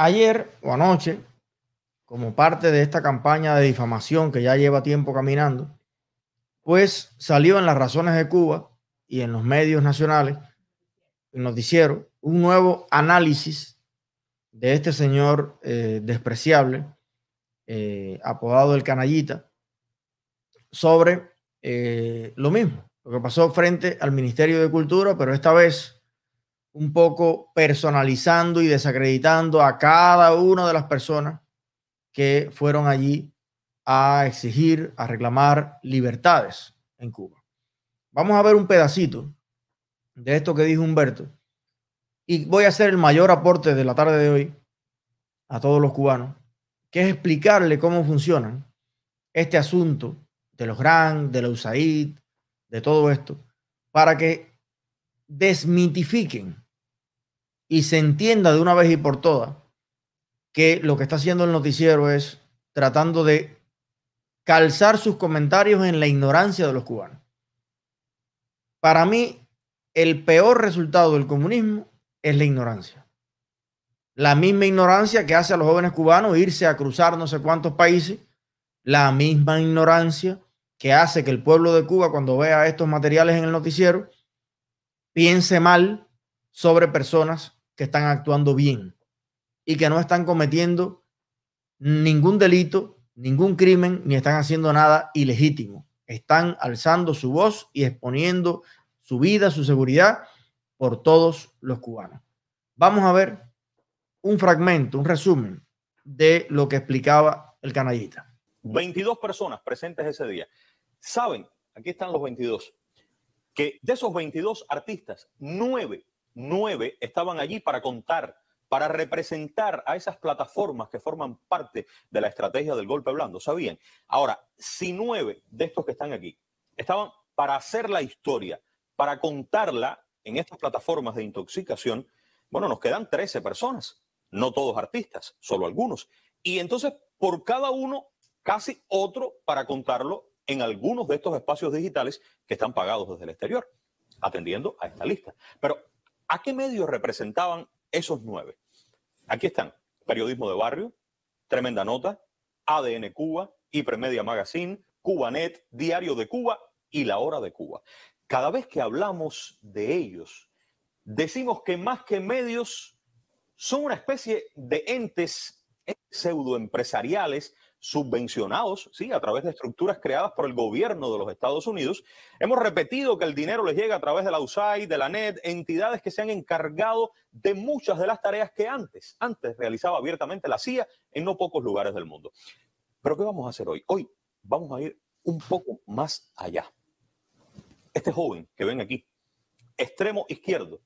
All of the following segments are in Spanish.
ayer o anoche, como parte de esta campaña de difamación que ya lleva tiempo caminando, pues salió en las razones de Cuba y en los medios nacionales, el noticiero, un nuevo análisis de este señor eh, despreciable, eh, apodado el canallita, sobre eh, lo mismo, lo que pasó frente al Ministerio de Cultura, pero esta vez un poco personalizando y desacreditando a cada una de las personas que fueron allí a exigir, a reclamar libertades en Cuba. Vamos a ver un pedacito de esto que dijo Humberto y voy a hacer el mayor aporte de la tarde de hoy a todos los cubanos, que es explicarle cómo funcionan este asunto de los GRAN, de la USAID, de todo esto, para que desmitifiquen y se entienda de una vez y por todas que lo que está haciendo el noticiero es tratando de calzar sus comentarios en la ignorancia de los cubanos. Para mí, el peor resultado del comunismo es la ignorancia. La misma ignorancia que hace a los jóvenes cubanos irse a cruzar no sé cuántos países, la misma ignorancia que hace que el pueblo de Cuba, cuando vea estos materiales en el noticiero, piense mal sobre personas que están actuando bien y que no están cometiendo ningún delito, ningún crimen, ni están haciendo nada ilegítimo. Están alzando su voz y exponiendo su vida, su seguridad por todos los cubanos. Vamos a ver un fragmento, un resumen de lo que explicaba el canallita. 22 personas presentes ese día saben, aquí están los 22, que de esos 22 artistas, nueve, nueve estaban allí para contar, para representar a esas plataformas que forman parte de la estrategia del golpe blando. ¿Sabían? Ahora, si nueve de estos que están aquí estaban para hacer la historia, para contarla en estas plataformas de intoxicación, bueno, nos quedan 13 personas, no todos artistas, solo algunos. Y entonces, por cada uno, casi otro para contarlo en algunos de estos espacios digitales que están pagados desde el exterior, atendiendo a esta lista. Pero, ¿a qué medios representaban esos nueve? Aquí están, Periodismo de Barrio, Tremenda Nota, ADN Cuba, Hipermedia Magazine, Cubanet, Diario de Cuba y La Hora de Cuba. Cada vez que hablamos de ellos, decimos que más que medios son una especie de entes pseudoempresariales subvencionados, sí, a través de estructuras creadas por el gobierno de los Estados Unidos. Hemos repetido que el dinero les llega a través de la USAID, de la NET, entidades que se han encargado de muchas de las tareas que antes, antes realizaba abiertamente la CIA en no pocos lugares del mundo. Pero ¿qué vamos a hacer hoy? Hoy vamos a ir un poco más allá. Este joven que ven aquí, extremo izquierdo,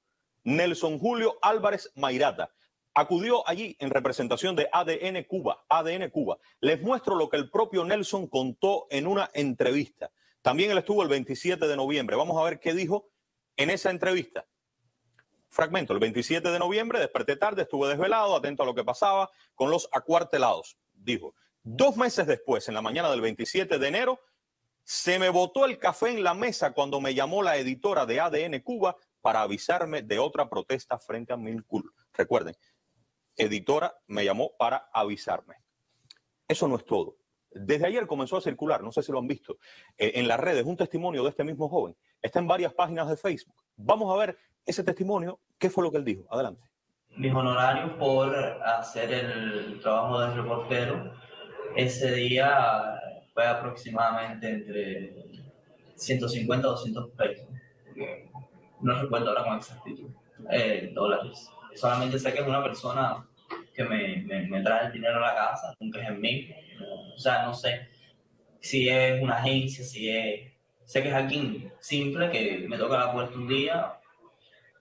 Nelson Julio Álvarez Mairata, acudió allí en representación de ADN Cuba. ADN Cuba. Les muestro lo que el propio Nelson contó en una entrevista. También él estuvo el 27 de noviembre. Vamos a ver qué dijo en esa entrevista. Fragmento, el 27 de noviembre desperté tarde, estuve desvelado, atento a lo que pasaba con los acuartelados. Dijo, dos meses después, en la mañana del 27 de enero, se me botó el café en la mesa cuando me llamó la editora de ADN Cuba para avisarme de otra protesta frente a Milcul. Recuerden, editora me llamó para avisarme. Eso no es todo. Desde ayer comenzó a circular, no sé si lo han visto, eh, en las redes un testimonio de este mismo joven. Está en varias páginas de Facebook. Vamos a ver ese testimonio. ¿Qué fue lo que él dijo? Adelante. Mis honorarios por hacer el trabajo de reportero ese día fue aproximadamente entre 150 a 200 pesos. No recuerdo ahora con exactitud. Eh, dólares solamente sé que es una persona que me, me, trae el dinero a la casa, nunca es en mí. O sea, no sé si es una agencia, si es... Sé que es alguien simple que me toca la puerta un día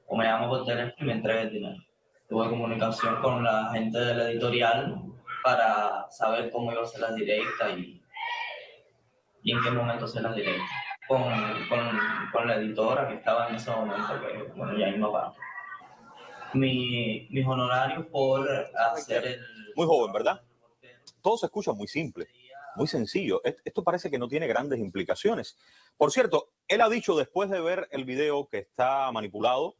o me llama por teléfono y me entrega el dinero. Tuve comunicación con la gente de la editorial para saber cómo iba a ser la directa y, y en qué momento hacer la directa. Con, con, con, la editora que estaba en ese momento, que bueno, ya mismo va mi, mis honorarios por hacer el... Muy joven, ¿verdad? Todo se escucha muy simple, muy sencillo. Esto parece que no tiene grandes implicaciones. Por cierto, él ha dicho después de ver el video que está manipulado,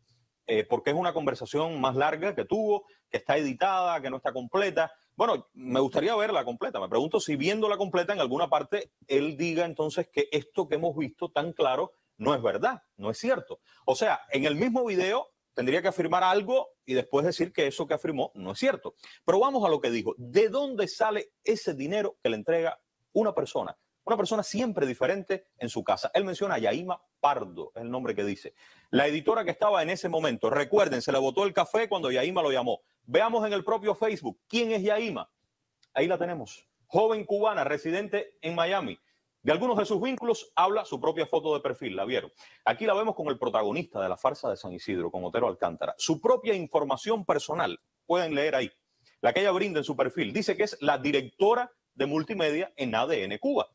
eh, porque es una conversación más larga que tuvo, que está editada, que no está completa. Bueno, me gustaría verla completa. Me pregunto si viéndola completa en alguna parte él diga entonces que esto que hemos visto tan claro no es verdad, no es cierto. O sea, en el mismo video tendría que afirmar algo y después decir que eso que afirmó no es cierto. Pero vamos a lo que dijo. ¿De dónde sale ese dinero que le entrega una persona? Una persona siempre diferente en su casa. Él menciona a Yaima Pardo, es el nombre que dice. La editora que estaba en ese momento, recuerden, se le botó el café cuando Yaima lo llamó. Veamos en el propio Facebook quién es Yaima. Ahí la tenemos. Joven cubana, residente en Miami. De algunos de sus vínculos habla su propia foto de perfil, la vieron. Aquí la vemos con el protagonista de la farsa de San Isidro, con Otero Alcántara. Su propia información personal, pueden leer ahí, la que ella brinda en su perfil. Dice que es la directora de multimedia en ADN Cuba.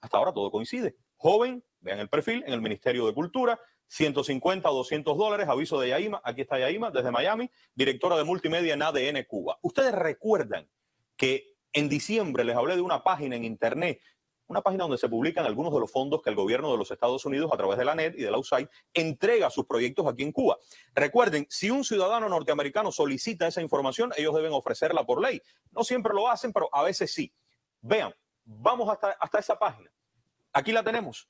Hasta ahora todo coincide. Joven, vean el perfil, en el Ministerio de Cultura, 150 o 200 dólares, aviso de Yaima, aquí está Yaima, desde Miami, directora de multimedia en ADN Cuba. Ustedes recuerdan que en diciembre les hablé de una página en internet una página donde se publican algunos de los fondos que el gobierno de los Estados Unidos, a través de la NET y de la USAID, entrega a sus proyectos aquí en Cuba. Recuerden, si un ciudadano norteamericano solicita esa información, ellos deben ofrecerla por ley. No siempre lo hacen, pero a veces sí. Vean, vamos hasta, hasta esa página. Aquí la tenemos.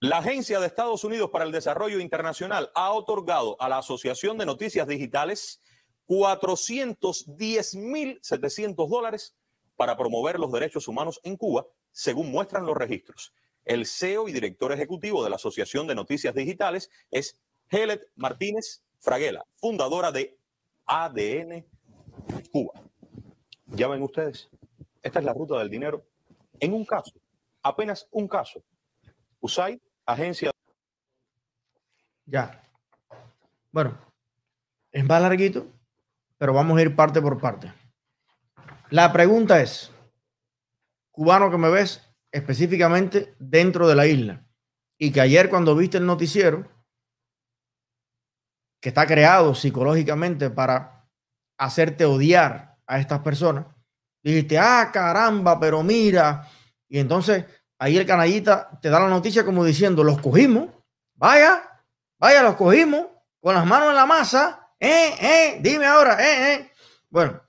La Agencia de Estados Unidos para el Desarrollo Internacional ha otorgado a la Asociación de Noticias Digitales 410.700 dólares para promover los derechos humanos en Cuba según muestran los registros. El CEO y director ejecutivo de la Asociación de Noticias Digitales es Helet Martínez Fraguela, fundadora de ADN Cuba. Ya ven ustedes, esta es la ruta del dinero. En un caso, apenas un caso, USAID, agencia. Ya. Bueno, es más larguito, pero vamos a ir parte por parte. La pregunta es, cubano que me ves específicamente dentro de la isla y que ayer cuando viste el noticiero, que está creado psicológicamente para hacerte odiar a estas personas, dijiste, ah, caramba, pero mira, y entonces ahí el canallita te da la noticia como diciendo, los cogimos, vaya, vaya, los cogimos con las manos en la masa, eh, eh, dime ahora, eh, eh. Bueno,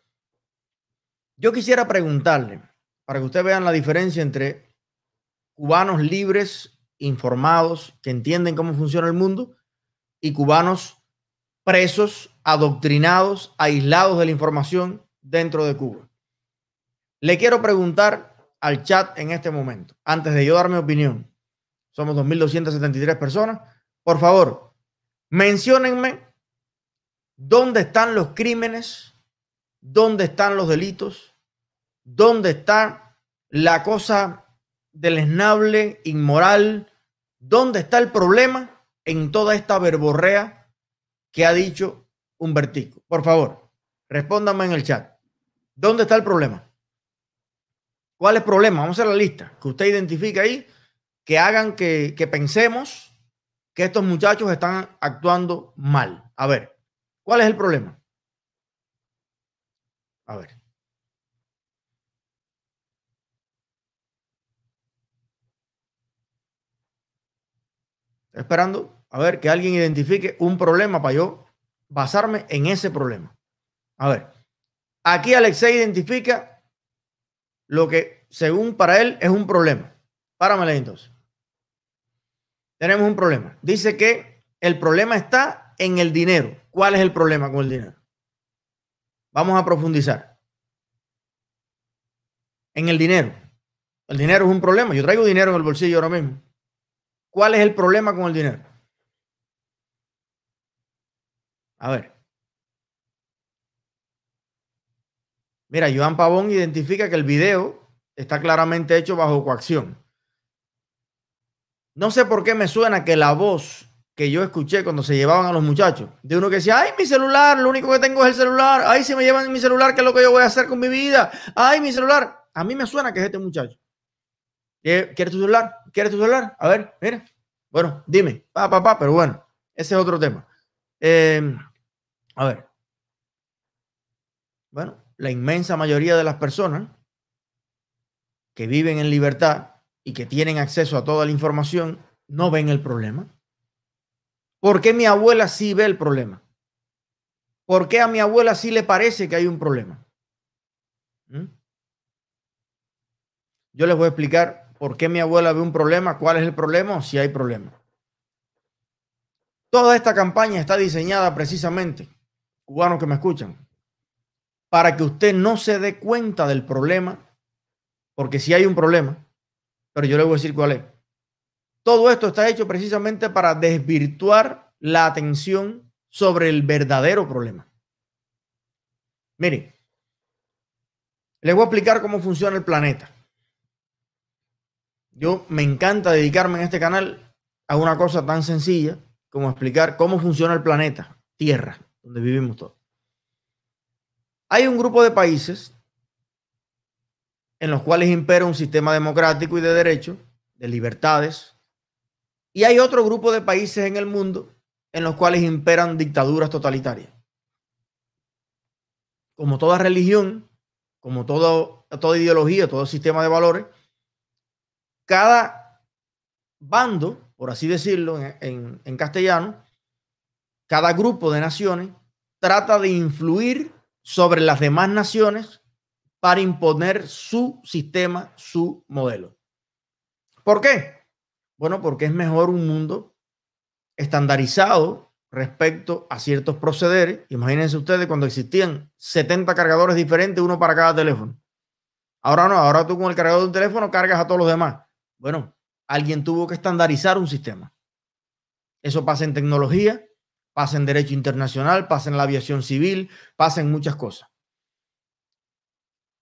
yo quisiera preguntarle, para que ustedes vean la diferencia entre cubanos libres, informados, que entienden cómo funciona el mundo, y cubanos presos, adoctrinados, aislados de la información dentro de Cuba. Le quiero preguntar al chat en este momento, antes de yo dar mi opinión. Somos 2.273 personas. Por favor, menciónenme dónde están los crímenes, dónde están los delitos, ¿Dónde está la cosa deleznable, inmoral? ¿Dónde está el problema en toda esta verborrea que ha dicho Humbertico? Por favor, respóndanme en el chat. ¿Dónde está el problema? ¿Cuál es el problema? Vamos a hacer la lista que usted identifica ahí, que hagan que, que pensemos que estos muchachos están actuando mal. A ver, ¿cuál es el problema? A ver. Esperando a ver que alguien identifique un problema para yo basarme en ese problema. A ver, aquí Alexei identifica lo que según para él es un problema. Páramela entonces. Tenemos un problema. Dice que el problema está en el dinero. ¿Cuál es el problema con el dinero? Vamos a profundizar. En el dinero. El dinero es un problema. Yo traigo dinero en el bolsillo ahora mismo. ¿Cuál es el problema con el dinero? A ver. Mira, Joan Pavón identifica que el video está claramente hecho bajo coacción. No sé por qué me suena que la voz que yo escuché cuando se llevaban a los muchachos, de uno que decía, ay, mi celular, lo único que tengo es el celular, ay, si me llevan mi celular, ¿qué es lo que yo voy a hacer con mi vida? Ay, mi celular. A mí me suena que es este muchacho. ¿Quieres tu celular? ¿Quieres tu celular? A ver, mira. Bueno, dime, pa, pa, pa, pero bueno, ese es otro tema. Em, a ver. Bueno, la inmensa mayoría de las personas que viven en libertad y que tienen acceso a toda la información no ven el problema. ¿Por qué mi abuela sí ve el problema? ¿Por qué a mi abuela sí le parece que hay un problema? ¿Mm? Yo les voy a explicar por qué mi abuela ve un problema, cuál es el problema si hay problema. Toda esta campaña está diseñada precisamente, cubanos que me escuchan, para que usted no se dé cuenta del problema, porque si hay un problema, pero yo le voy a decir cuál es. Todo esto está hecho precisamente para desvirtuar la atención sobre el verdadero problema. Miren, les voy a explicar cómo funciona el planeta. Yo me encanta dedicarme en este canal a una cosa tan sencilla como explicar cómo funciona el planeta, Tierra, donde vivimos todos. Hay un grupo de países en los cuales impera un sistema democrático y de derecho, de libertades, y hay otro grupo de países en el mundo en los cuales imperan dictaduras totalitarias. Como toda religión, como todo, toda ideología, todo sistema de valores, cada bando, por así decirlo en, castellano, cada grupo de naciones trata de influir sobre las demás naciones para imponer su sistema, su modelo. ¿Por qué? Bueno, porque es mejor un mundo estandarizado respecto a ciertos procederes. Imagínense ustedes cuando existían 70 cargadores diferentes, uno para cada teléfono. Ahora no, ahora tú con el cargador de un teléfono cargas a todos los demás. Bueno, alguien tuvo que estandarizar un sistema. Eso pasa en tecnología, pasa en derecho internacional, pasa en la aviación civil, pasa en muchas cosas.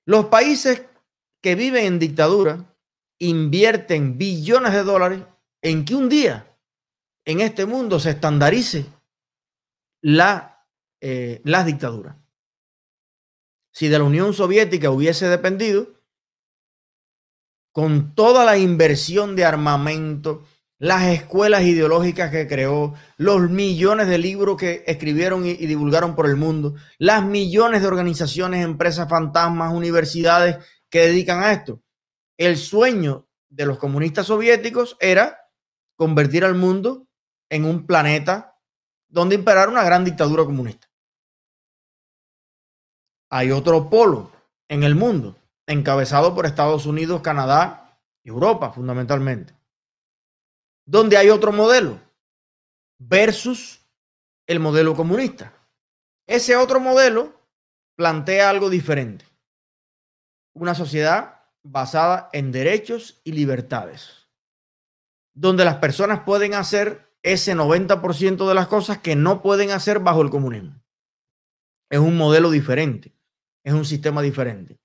Los países que viven en dictadura invierten billones de dólares en que un día en este mundo se estandarice la, eh, las dictaduras. Si de la Unión Soviética hubiese dependido, con toda la inversión de armamento, las escuelas ideológicas que creó, los millones de libros que escribieron y, divulgaron por el mundo, las millones de organizaciones, empresas fantasmas, universidades que dedican a esto. El sueño de los comunistas soviéticos era convertir al mundo en un planeta donde imperara una gran dictadura comunista. Hay otro polo en el mundo, encabezado por Estados Unidos, Canadá y Europa fundamentalmente, donde hay otro modelo versus el modelo comunista. Ese otro modelo plantea algo diferente. Una sociedad basada en derechos y libertades, donde las personas pueden hacer ese 90% de las cosas que no pueden hacer bajo el comunismo. Es un modelo diferente, es un sistema diferente.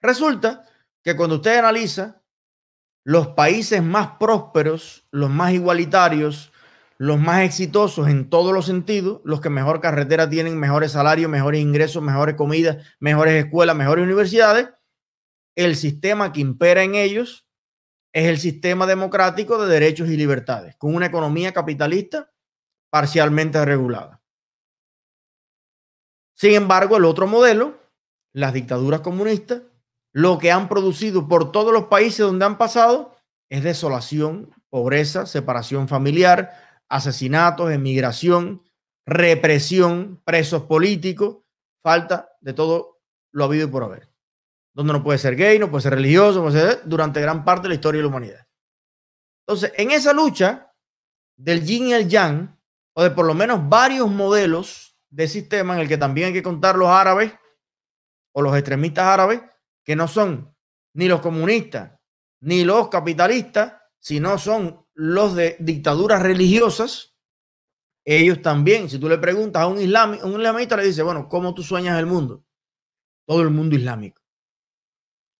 Resulta que cuando usted analiza los países más prósperos, los más igualitarios, los más exitosos en todos los sentidos, los que mejor carretera tienen, mejores salarios, mejores ingresos, mejores comidas, mejores escuelas, mejores universidades, el sistema que impera en ellos es el sistema democrático de derechos y libertades, con una economía capitalista parcialmente regulada. Sin embargo, el otro modelo, las dictaduras comunistas, lo que han producido por todos los países donde han pasado es desolación, pobreza, separación familiar, asesinatos, emigración, represión, presos políticos, falta de todo lo habido y por haber donde no puede ser gay, no puede ser religioso, durante gran parte de la historia de la humanidad. Entonces, en esa lucha del yin y el yang, o de por lo menos varios modelos de sistema en el que también hay que contar los árabes o los extremistas árabes, que no son ni los comunistas ni los capitalistas, sino son los de dictaduras religiosas, ellos también, si tú le preguntas a un, un islamista, le dice, bueno, ¿cómo tú sueñas el mundo? Todo el mundo islámico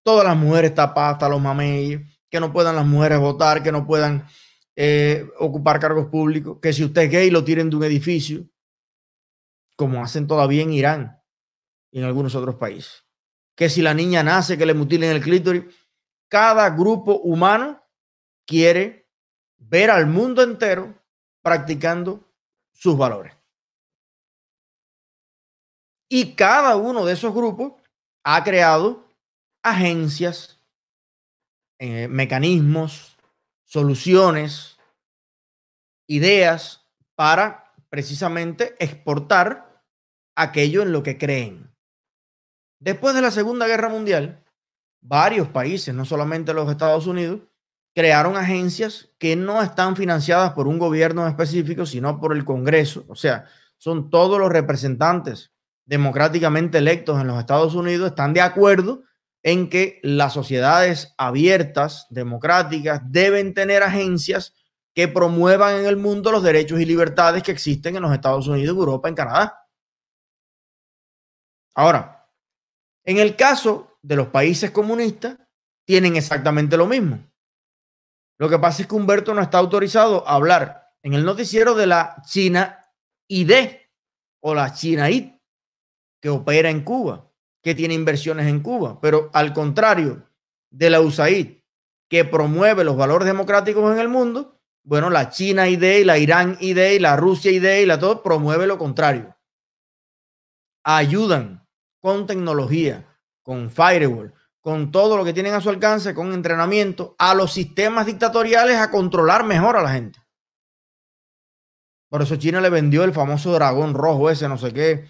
todas las mujeres tapadas hasta los mameyes, que no puedan las mujeres votar, que no puedan eh, ocupar cargos públicos, que si usted es gay lo tiren de un edificio, como hacen todavía en Irán y en algunos otros países. Que si la niña nace, que le mutilen el clítoris. Cada grupo humano quiere ver al mundo entero practicando sus valores. Y cada uno de esos grupos ha creado agencias, eh, mecanismos, soluciones, ideas para precisamente exportar aquello en lo que creen. Después de la Segunda Guerra Mundial, varios países, no solamente los Estados Unidos, crearon agencias que no están financiadas por un gobierno específico, sino por el Congreso. O sea, son todos los representantes democráticamente electos en los Estados Unidos, están de acuerdo en que las sociedades abiertas, democráticas, deben tener agencias que promuevan en el mundo los derechos y libertades que existen en los Estados Unidos, Europa, en Canadá. Ahora, en el caso de los países comunistas, tienen exactamente lo mismo. Lo que pasa es que Humberto no está autorizado a hablar en el noticiero de la China ID o la China IT, que opera en Cuba, que tiene inversiones en Cuba. Pero al contrario de la USAID, que promueve los valores democráticos en el mundo, bueno, la China ID, la Irán ID, la Rusia ID y la todo promueve lo contrario. Ayudan con tecnología, con firewall, con todo lo que tienen a su alcance, con entrenamiento, a los sistemas dictatoriales a controlar mejor a la gente. Por eso China le vendió el famoso dragón rojo ese, no sé qué,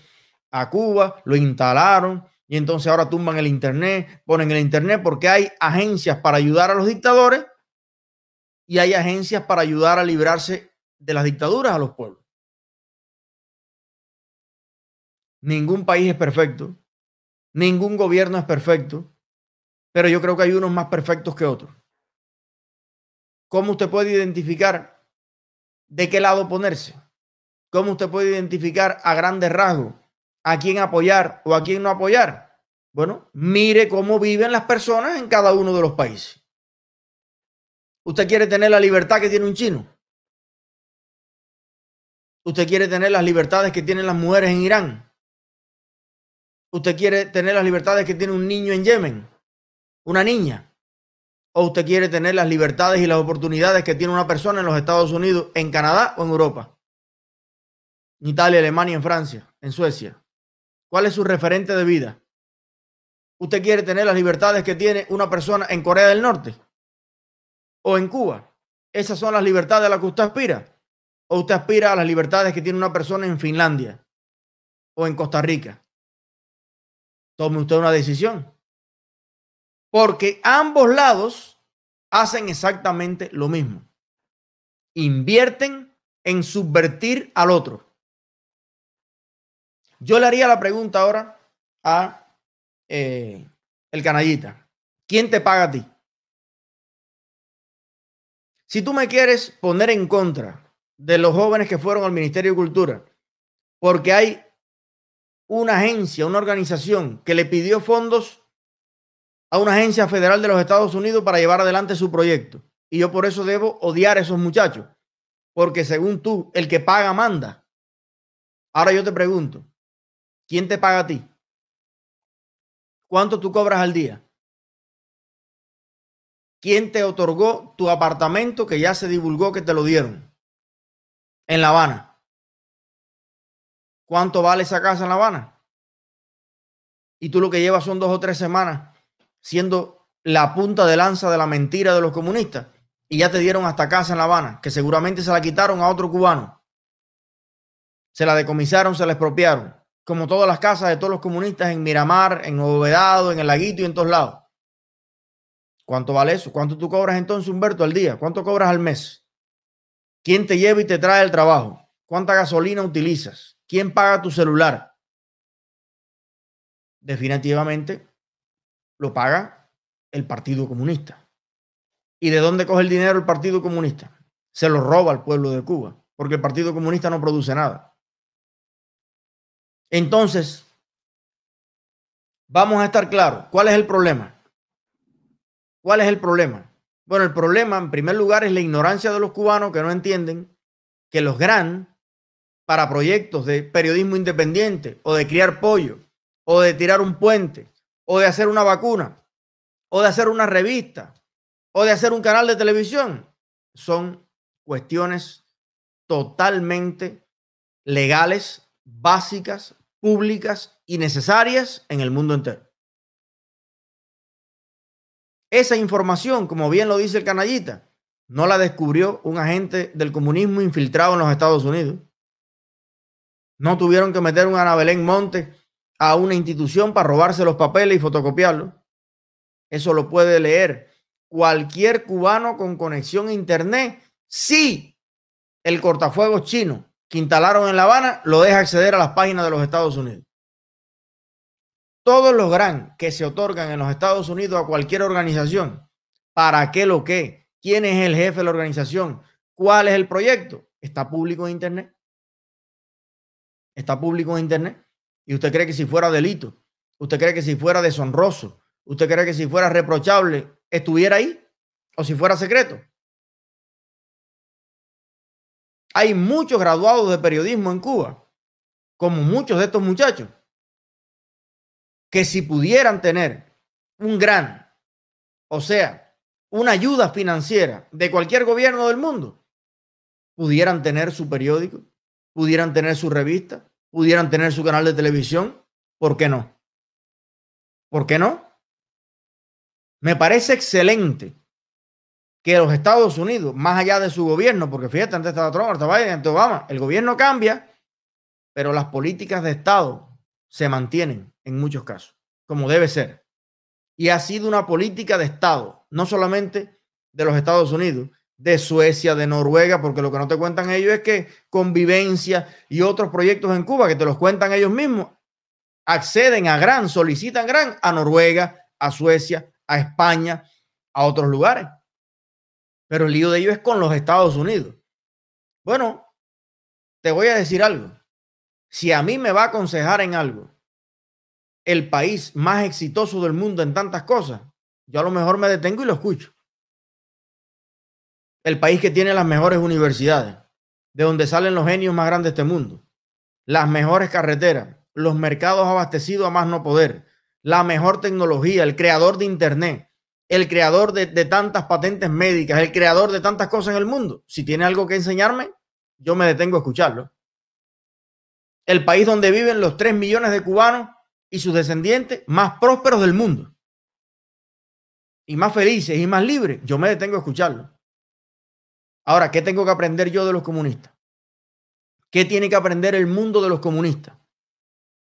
a Cuba, lo instalaron y entonces ahora tumban el Internet, ponen el Internet porque hay agencias para ayudar a los dictadores y hay agencias para ayudar a librarse de las dictaduras a los pueblos. Ningún país es perfecto, ningún gobierno es perfecto, pero yo creo que hay unos más perfectos que otros. ¿Cómo usted puede identificar de qué lado ponerse? ¿Cómo usted puede identificar a grandes rasgos a quién apoyar o a quién no apoyar? Bueno, mire cómo viven las personas en cada uno de los países. ¿Usted quiere tener la libertad que tiene un chino? ¿Usted quiere tener las libertades que tienen las mujeres en Irán? ¿Usted quiere tener las libertades que tiene un niño en Yemen? una niña? ¿O usted quiere tener las libertades y las oportunidades que tiene una persona en los Estados Unidos, en Canadá o en Europa? En Italia, Alemania, en Francia, en Suecia. ¿Cuál es su referente de vida? ¿Usted quiere tener las libertades que tiene una persona en Corea del Norte? ¿O en Cuba? ¿Esas son las libertades a las que usted aspira? ¿O usted aspira a las libertades que tiene una persona en Finlandia? ¿O en Costa Rica? Tome usted una decisión. Porque ambos lados hacen exactamente lo mismo. Invierten en subvertir al otro. Yo le haría la pregunta ahora a eh, el canallita. ¿Quién te paga a ti? Si tú me quieres poner en contra de los jóvenes que fueron al Ministerio de Cultura, porque hay una agencia, una organización que le pidió fondos a una agencia federal de los Estados Unidos para llevar adelante su proyecto. Y yo por eso debo odiar a esos muchachos. Porque según tú, el que paga manda. Ahora yo te pregunto, ¿quién te paga a ti? ¿Cuánto tú cobras al día? ¿Quién te otorgó tu apartamento que ya se divulgó que te lo dieron? En La Habana. ¿Cuánto vale esa casa en La Habana? Y tú lo que llevas son dos o tres semanas siendo la punta de lanza de la mentira de los comunistas. Y ya te dieron hasta casa en La Habana, que seguramente se la quitaron a otro cubano. Se la decomisaron, se la expropiaron. Como todas las casas de todos los comunistas en Miramar, en Nuevo en el Laguito y en todos lados. ¿Cuánto vale eso? ¿Cuánto tú cobras entonces, Humberto, al día? ¿Cuánto cobras al mes? ¿Quién te lleva y te trae el trabajo? ¿Cuánta gasolina utilizas? ¿Quién paga tu celular? Definitivamente lo paga el Partido Comunista. ¿Y de dónde coge el dinero el Partido Comunista? Se lo roba al pueblo de Cuba, porque el Partido Comunista no produce nada. Entonces, vamos a estar claros, ¿cuál es el problema? ¿Cuál es el problema? Bueno, el problema en primer lugar es la ignorancia de los cubanos que no entienden que los GRAN para proyectos de periodismo independiente o de criar pollo o de tirar un puente o de hacer una vacuna, o de hacer una revista, o de hacer un canal de televisión. Son cuestiones totalmente legales, básicas, públicas y necesarias en el mundo entero. Esa información, como bien lo dice el canallita, no la descubrió un agente del comunismo infiltrado en los Estados Unidos. No tuvieron que meter un Ana Belén Monte a una institución para robarse los papeles y fotocopiarlos. Eso lo puede leer cualquier cubano con conexión a internet. Sí, el cortafuegos chino que instalaron en La Habana lo deja acceder a las páginas de los Estados Unidos. Todos los gran que se otorgan en los Estados Unidos a cualquier organización, ¿para qué lo que? ¿Quién es el jefe de la organización? ¿Cuál es el proyecto? Está público en Internet. Está público en Internet. Y usted cree que si fuera delito, usted cree que si fuera deshonroso, usted cree que si fuera reprochable, estuviera ahí o si fuera secreto. Hay muchos graduados de periodismo en Cuba, como muchos de estos muchachos, que si pudieran tener un gran, o sea, una ayuda financiera de cualquier gobierno del mundo, pudieran tener su periódico, pudieran tener su revista, pudieran tener su canal de televisión, ¿por qué no? ¿Por qué no? Me parece excelente que los Estados Unidos, más allá de su gobierno, porque fíjate, antes estaba Trump, ahora Biden, antes Obama, el gobierno cambia, pero las políticas de Estado se mantienen en muchos casos, como debe ser. Y ha sido una política de Estado, no solamente de los Estados Unidos, de Suecia, de Noruega, porque lo que no te cuentan ellos es que convivencia y otros proyectos en Cuba que te los cuentan ellos mismos, acceden a gran, solicitan gran a Noruega, a Suecia, a España, a otros lugares. Pero el lío de ellos es con los Estados Unidos. Bueno, te voy a decir algo. Si a mí me va a aconsejar en algo el país más exitoso del mundo en tantas cosas, yo a lo mejor me detengo y lo escucho. El país que tiene las mejores universidades, de donde salen los genios más grandes de este mundo, las mejores carreteras, los mercados abastecidos a más no poder, la mejor tecnología, el creador de Internet, el creador de, tantas patentes médicas, el creador de tantas cosas en el mundo. Si tiene algo que enseñarme, yo me detengo a escucharlo. El país donde viven los 3 millones de cubanos y sus descendientes más prósperos del mundo. Y más felices y más libres, yo me detengo a escucharlo. Ahora, ¿qué tengo que aprender yo de los comunistas? ¿Qué tiene que aprender el mundo de los comunistas?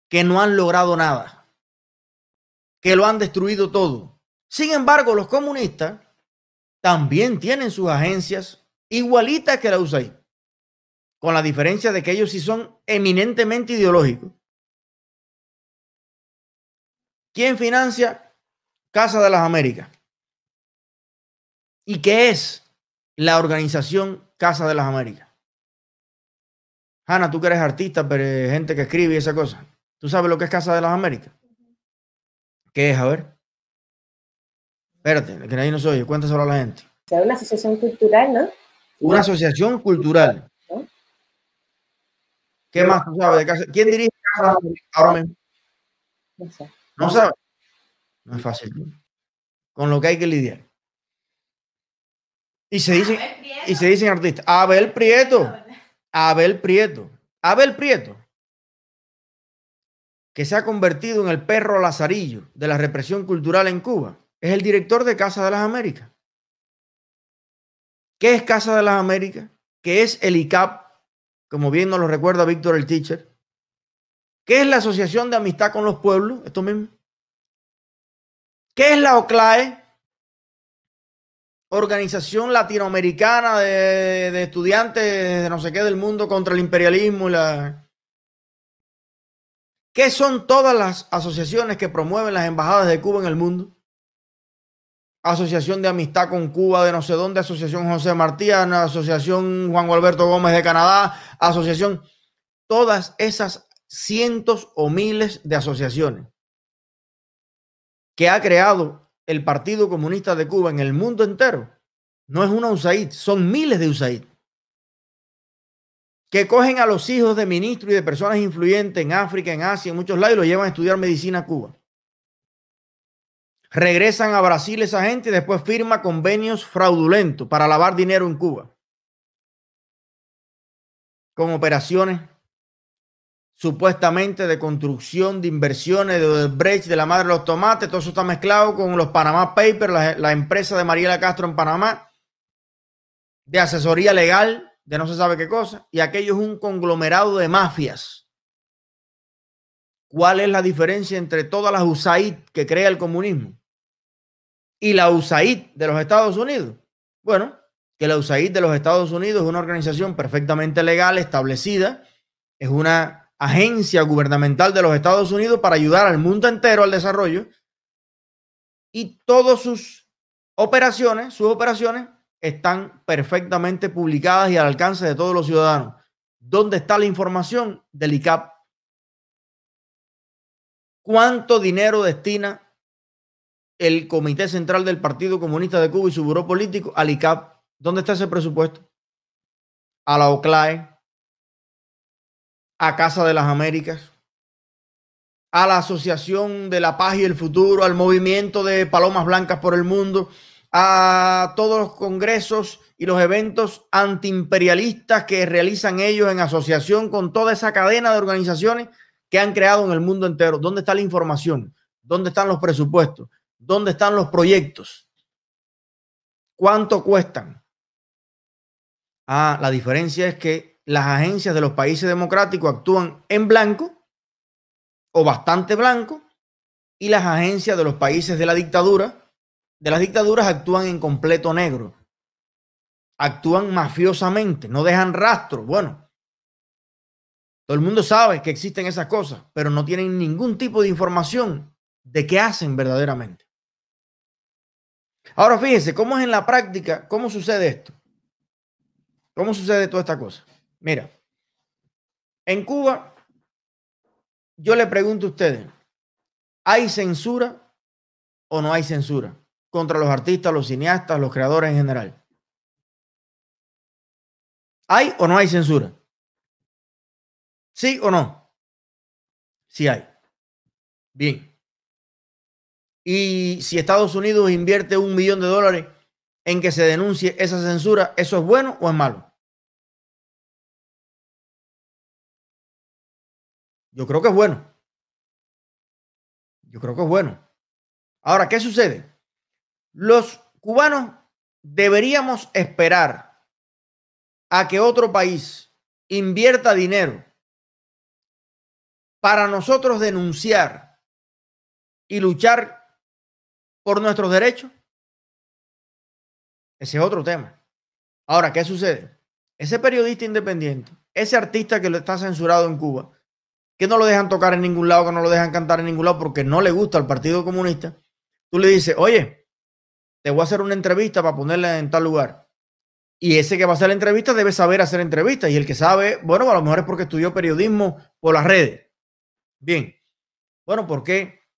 Que no han logrado nada. Que lo han destruido todo sin embargo, los comunistas también tienen sus agencias igualitas que la USAID, con la diferencia de que ellos sí son eminentemente ideológicos. ¿Quién financia Casa de las Américas? ¿Y qué es la organización Casa de las Américas? Hanna, tú que eres artista, pero gente que escribe y esa cosa. ¿Tú sabes lo que es Casa de las Américas? ¿Qué es? A ver. Espérate, que nadie nos oye, cuéntaselo a la gente. Sea, una asociación cultural, ¿no? Una asociación cultural. ¿Qué más tú sabes de ¿Quién dirige Casa ahora mismo? No sé. ¿No sabe? No es fácil. Con lo que hay que lidiar. Y se dicen, y se dicen artistas. Abel Prieto. Abel Prieto. Abel Prieto. Que se ha convertido en el perro lazarillo de la represión cultural en Cuba es el director de Casa de las Américas. ¿Qué es Casa de las Américas? ¿Qué es el ICAP? Como bien nos lo recuerda Víctor el Teacher. ¿Qué es la Asociación de Amistad con los Pueblos? Esto mismo. ¿Qué es la OCLAE? Organización Latinoamericana de, de Estudiantes de no sé qué del mundo contra el imperialismo y la... ¿Qué son todas las asociaciones que promueven las embajadas de Cuba en el mundo? Asociación de Amistad con Cuba de no sé dónde, Asociación José Martí, Asociación Juan Alberto Gómez de Canadá, Asociación, todas esas cientos o miles de asociaciones que ha creado el Partido Comunista de Cuba en el mundo entero, no es una USAID, son miles de USAID que cogen a los hijos de ministros y de personas influyentes en África, en Asia, en muchos lados y los llevan a estudiar medicina a Cuba. Regresan a Brasil esa gente y después firma convenios fraudulentos para lavar dinero en Cuba. Con operaciones supuestamente de construcción, de inversiones, de breach de la madre de los tomates. Todo eso está mezclado con los Panama Papers, la, la empresa de Mariela Castro en Panamá, de asesoría legal, de no se sabe qué cosa. Y aquello es un conglomerado de mafias ¿Cuál es la diferencia entre todas las USAID que crea el comunismo y la USAID de los Estados Unidos? Bueno, que la USAID de los Estados Unidos es una organización perfectamente legal, establecida, es una agencia gubernamental de los Estados Unidos para ayudar al mundo entero al desarrollo y todas sus operaciones, sus operaciones están perfectamente publicadas y al alcance de todos los ciudadanos. ¿Dónde está la información del ICAP? ¿Cuánto dinero destina el Comité Central del Partido Comunista de Cuba y su buró político al ICAP? ¿Dónde está ese presupuesto? A la OCLAE, a Casa de las Américas, a la Asociación de la Paz y el Futuro, al movimiento de Palomas Blancas por el Mundo, a todos los congresos y los eventos antiimperialistas que realizan ellos en asociación con toda esa cadena de organizaciones que han creado en el mundo entero. ¿Dónde está la información? ¿Dónde están los presupuestos? ¿Dónde están los proyectos? ¿Cuánto cuestan? Ah, la diferencia es que las agencias de los países democráticos actúan en blanco o bastante blanco y las agencias de los países de la dictadura de las dictaduras actúan en completo negro. Actúan mafiosamente, no dejan rastro. Bueno, todo el mundo sabe que existen esas cosas, pero no tienen ningún tipo de información de qué hacen verdaderamente. Ahora fíjense cómo es en la práctica, cómo sucede esto. ¿Cómo sucede toda esta cosa? Mira, en Cuba, yo le pregunto a ustedes, ¿hay censura o no hay censura? contra los artistas, los cineastas, los creadores en general. ¿Hay o no hay censura? ¿Sí o no? Sí hay. Bien. Y si Estados Unidos invierte un millón de dólares en que se denuncie esa censura, ¿eso es bueno o es malo? Yo creo que es bueno. Yo creo que es bueno. Ahora, ¿qué sucede? Los cubanos deberíamos esperar a que otro país invierta dinero para nosotros denunciar y luchar por nuestros derechos. Ese es otro tema. Ahora, ¿qué sucede? Ese periodista independiente, ese artista que lo está censurado en Cuba, que no lo dejan tocar en ningún lado, que no lo dejan cantar en ningún lado porque no le gusta al Partido Comunista, tú le dices, oye, te voy a hacer una entrevista para ponerla en tal lugar. Y ese que va a hacer la entrevista debe saber hacer entrevistas. Y el que sabe, bueno, a lo mejor es porque estudió periodismo por las redes. Bien. Bueno, ¿por qué?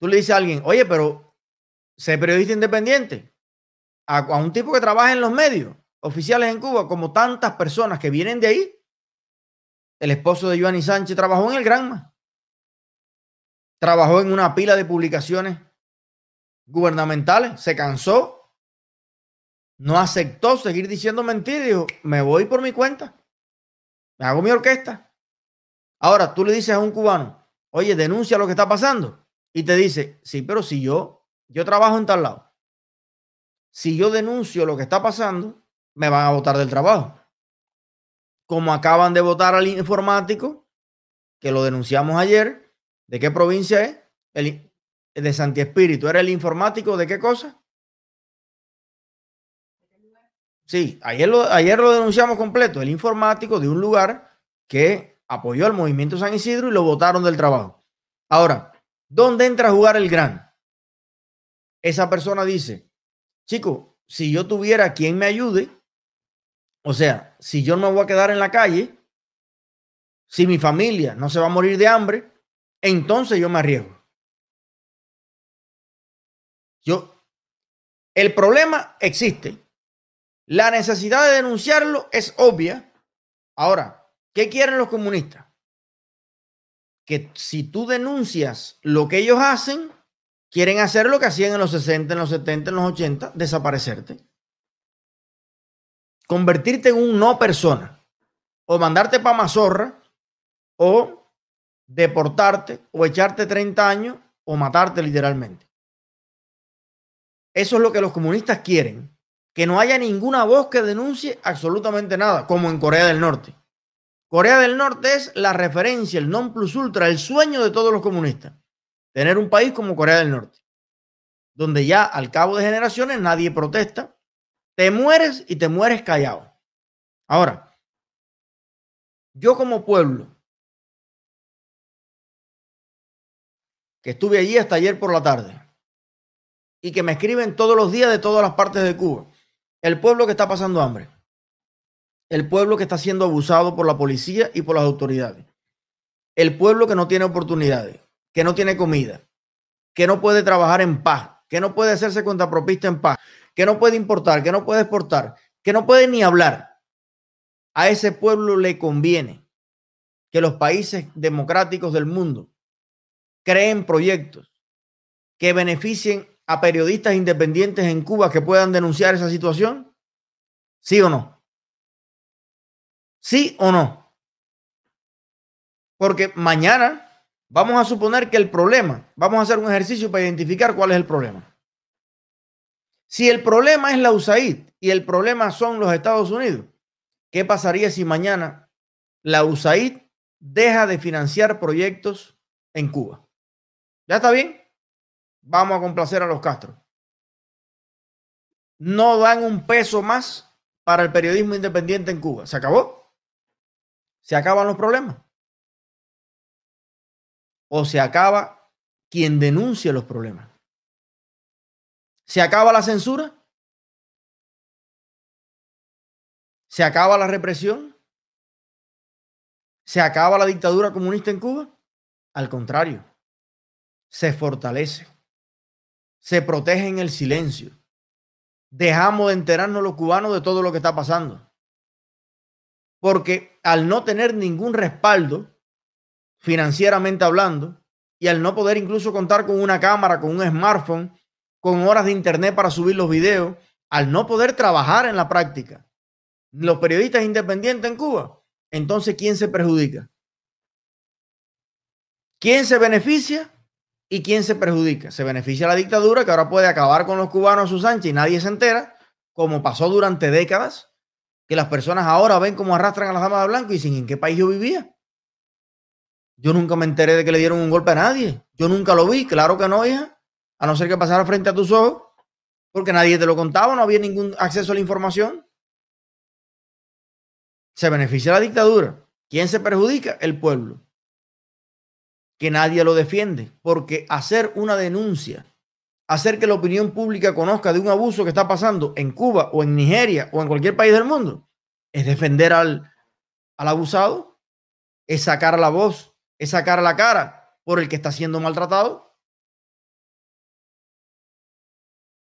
Tú le dices a alguien, oye, pero sé periodista independiente. A, a un tipo que trabaja en los medios oficiales en Cuba, como tantas personas que vienen de ahí. El esposo de Joanny Sánchez trabajó en el Granma. Trabajó en una pila de publicaciones gubernamentales, se cansó, no aceptó seguir diciendo mentiras, dijo, me voy por mi cuenta, me hago mi orquesta. Ahora tú le dices a un cubano, oye, denuncia lo que está pasando, y te dice, sí, pero si yo, yo trabajo en tal lado, si yo denuncio lo que está pasando, me van a votar del trabajo. Como acaban de votar al informático, que lo denunciamos ayer, ¿de qué provincia es? El, de Santi Espíritu, ¿era el informático de qué cosa? Sí, ayer lo, ayer lo denunciamos completo, el informático de un lugar que apoyó al movimiento San Isidro y lo votaron del trabajo. Ahora, ¿dónde entra a jugar el gran? Esa persona dice, chico, si yo tuviera quien me ayude, o sea, si yo no me voy a quedar en la calle, si mi familia no se va a morir de hambre, entonces yo me arriesgo. Yo, el problema existe. La necesidad de denunciarlo es obvia. Ahora, ¿qué quieren los comunistas? Que si tú denuncias lo que ellos hacen, quieren hacer lo que hacían en los 60, en los 70, en los 80, desaparecerte. Convertirte en un no persona. O mandarte para Mazorra, o deportarte, o echarte 30 años, o matarte literalmente. Eso es lo que los comunistas quieren. Que no haya ninguna voz que denuncie absolutamente nada, como en Corea del Norte. Corea del Norte es la referencia, el non plus ultra, el sueño de todos los comunistas. Tener un país como Corea del Norte, donde ya al cabo de generaciones nadie protesta, te mueres y te mueres callado. Ahora, yo como pueblo, que estuve allí hasta ayer por la tarde y que me escriben todos los días de todas las partes de Cuba, el pueblo que está pasando hambre, el pueblo que está siendo abusado por la policía y por las autoridades, el pueblo que no tiene oportunidades, que no tiene comida, que no puede trabajar en paz, que no puede hacerse contrapropista en paz, que no puede importar, que no puede exportar, que no puede ni hablar. A ese pueblo le conviene que los países democráticos del mundo creen proyectos que beneficien a periodistas independientes en Cuba que puedan denunciar esa situación? ¿Sí o no? ¿Sí o no? Porque mañana vamos a suponer que el problema, vamos a hacer un ejercicio para identificar cuál es el problema. Si el problema es la USAID y el problema son los Estados Unidos, ¿qué pasaría si mañana la USAID deja de financiar proyectos en Cuba? ¿Ya está bien? Vamos a complacer a los Castro. No dan un peso más para el periodismo independiente en Cuba. ¿Se acabó? ¿Se acaban los problemas? ¿O se acaba quien denuncia los problemas? ¿Se acaba la censura? ¿Se acaba la represión? ¿Se acaba la dictadura comunista en Cuba? Al contrario, se fortalece, se protege en el silencio. Dejamos de enterarnos los cubanos de todo lo que está pasando. Porque al no tener ningún respaldo, financieramente hablando, y al no poder incluso contar con una cámara, con un smartphone, con horas de internet para subir los videos, al no poder trabajar en la práctica, los periodistas independientes en Cuba, entonces ¿quién se perjudica? ¿Quién se beneficia y quién se perjudica? Se beneficia la dictadura que ahora puede acabar con los cubanos a sus anchas y nadie se entera, como pasó durante décadas, que las personas ahora ven cómo arrastran a las damas de blanco y dicen, ¿en qué país yo vivía? Yo nunca me enteré de que le dieron un golpe a nadie. Yo nunca lo vi, claro que no, hija. A no ser que pasara frente a tus ojos, porque nadie te lo contaba, no había ningún acceso a la información. Se beneficia la dictadura. ¿Quién se perjudica? El pueblo. Que nadie lo defiende, porque hacer una denuncia, hacer que la opinión pública conozca de un abuso que está pasando en Cuba o en Nigeria o en cualquier país del mundo, es defender al, al abusado, es sacar la voz, es sacar la cara por el que está siendo maltratado.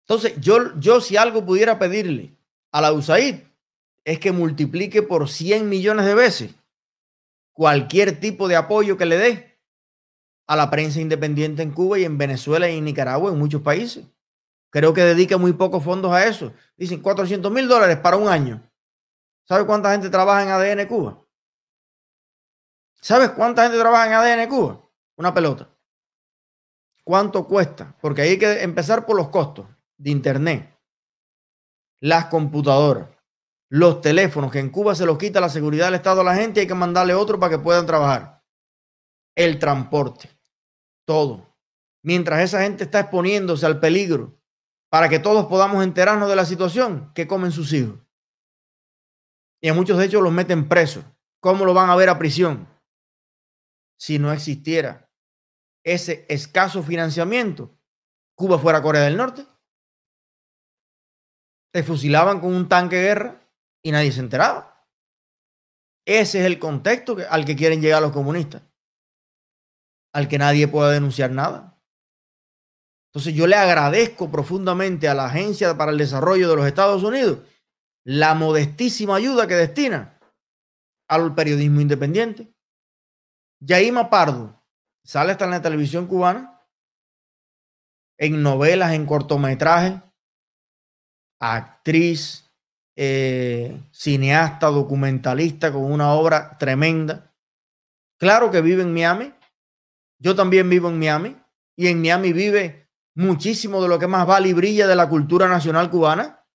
Entonces, yo, yo si algo pudiera pedirle a la USAID es que multiplique por 100 millones de veces cualquier tipo de apoyo que le dé a la prensa independiente en Cuba y en Venezuela y en Nicaragua, en muchos países. Creo que dedica muy pocos fondos a eso. Dicen 400 mil dólares para un año. ¿Sabe cuánta gente trabaja en ADN Cuba? ¿Sabes cuánta gente trabaja en ADN Cuba? Una pelota. ¿Cuánto cuesta? Porque hay que empezar por los costos de Internet, las computadoras, los teléfonos, que en Cuba se los quita la seguridad del Estado a la gente y hay que mandarle otro para que puedan trabajar. El transporte, todo. Mientras esa gente está exponiéndose al peligro para que todos podamos enterarnos de la situación que comen sus hijos. Y a muchos de ellos los meten presos. ¿Cómo lo van a ver a prisión? Si no existiera ese escaso financiamiento, Cuba fuera Corea del Norte te fusilaban con un tanque de guerra y nadie se enteraba. Ese es el contexto al que quieren llegar los comunistas, al que nadie pueda denunciar nada. Entonces yo le agradezco profundamente a la Agencia para el Desarrollo de los Estados Unidos la modestísima ayuda que destina al periodismo independiente. Yaima Pardo sale hasta en la televisión cubana, en novelas, en cortometrajes, actriz, eh, cineasta, documentalista con una obra tremenda. Claro que vive en Miami. Yo también vivo en Miami. Y en Miami vive muchísimo de lo que más vale y brilla de la cultura nacional cubana.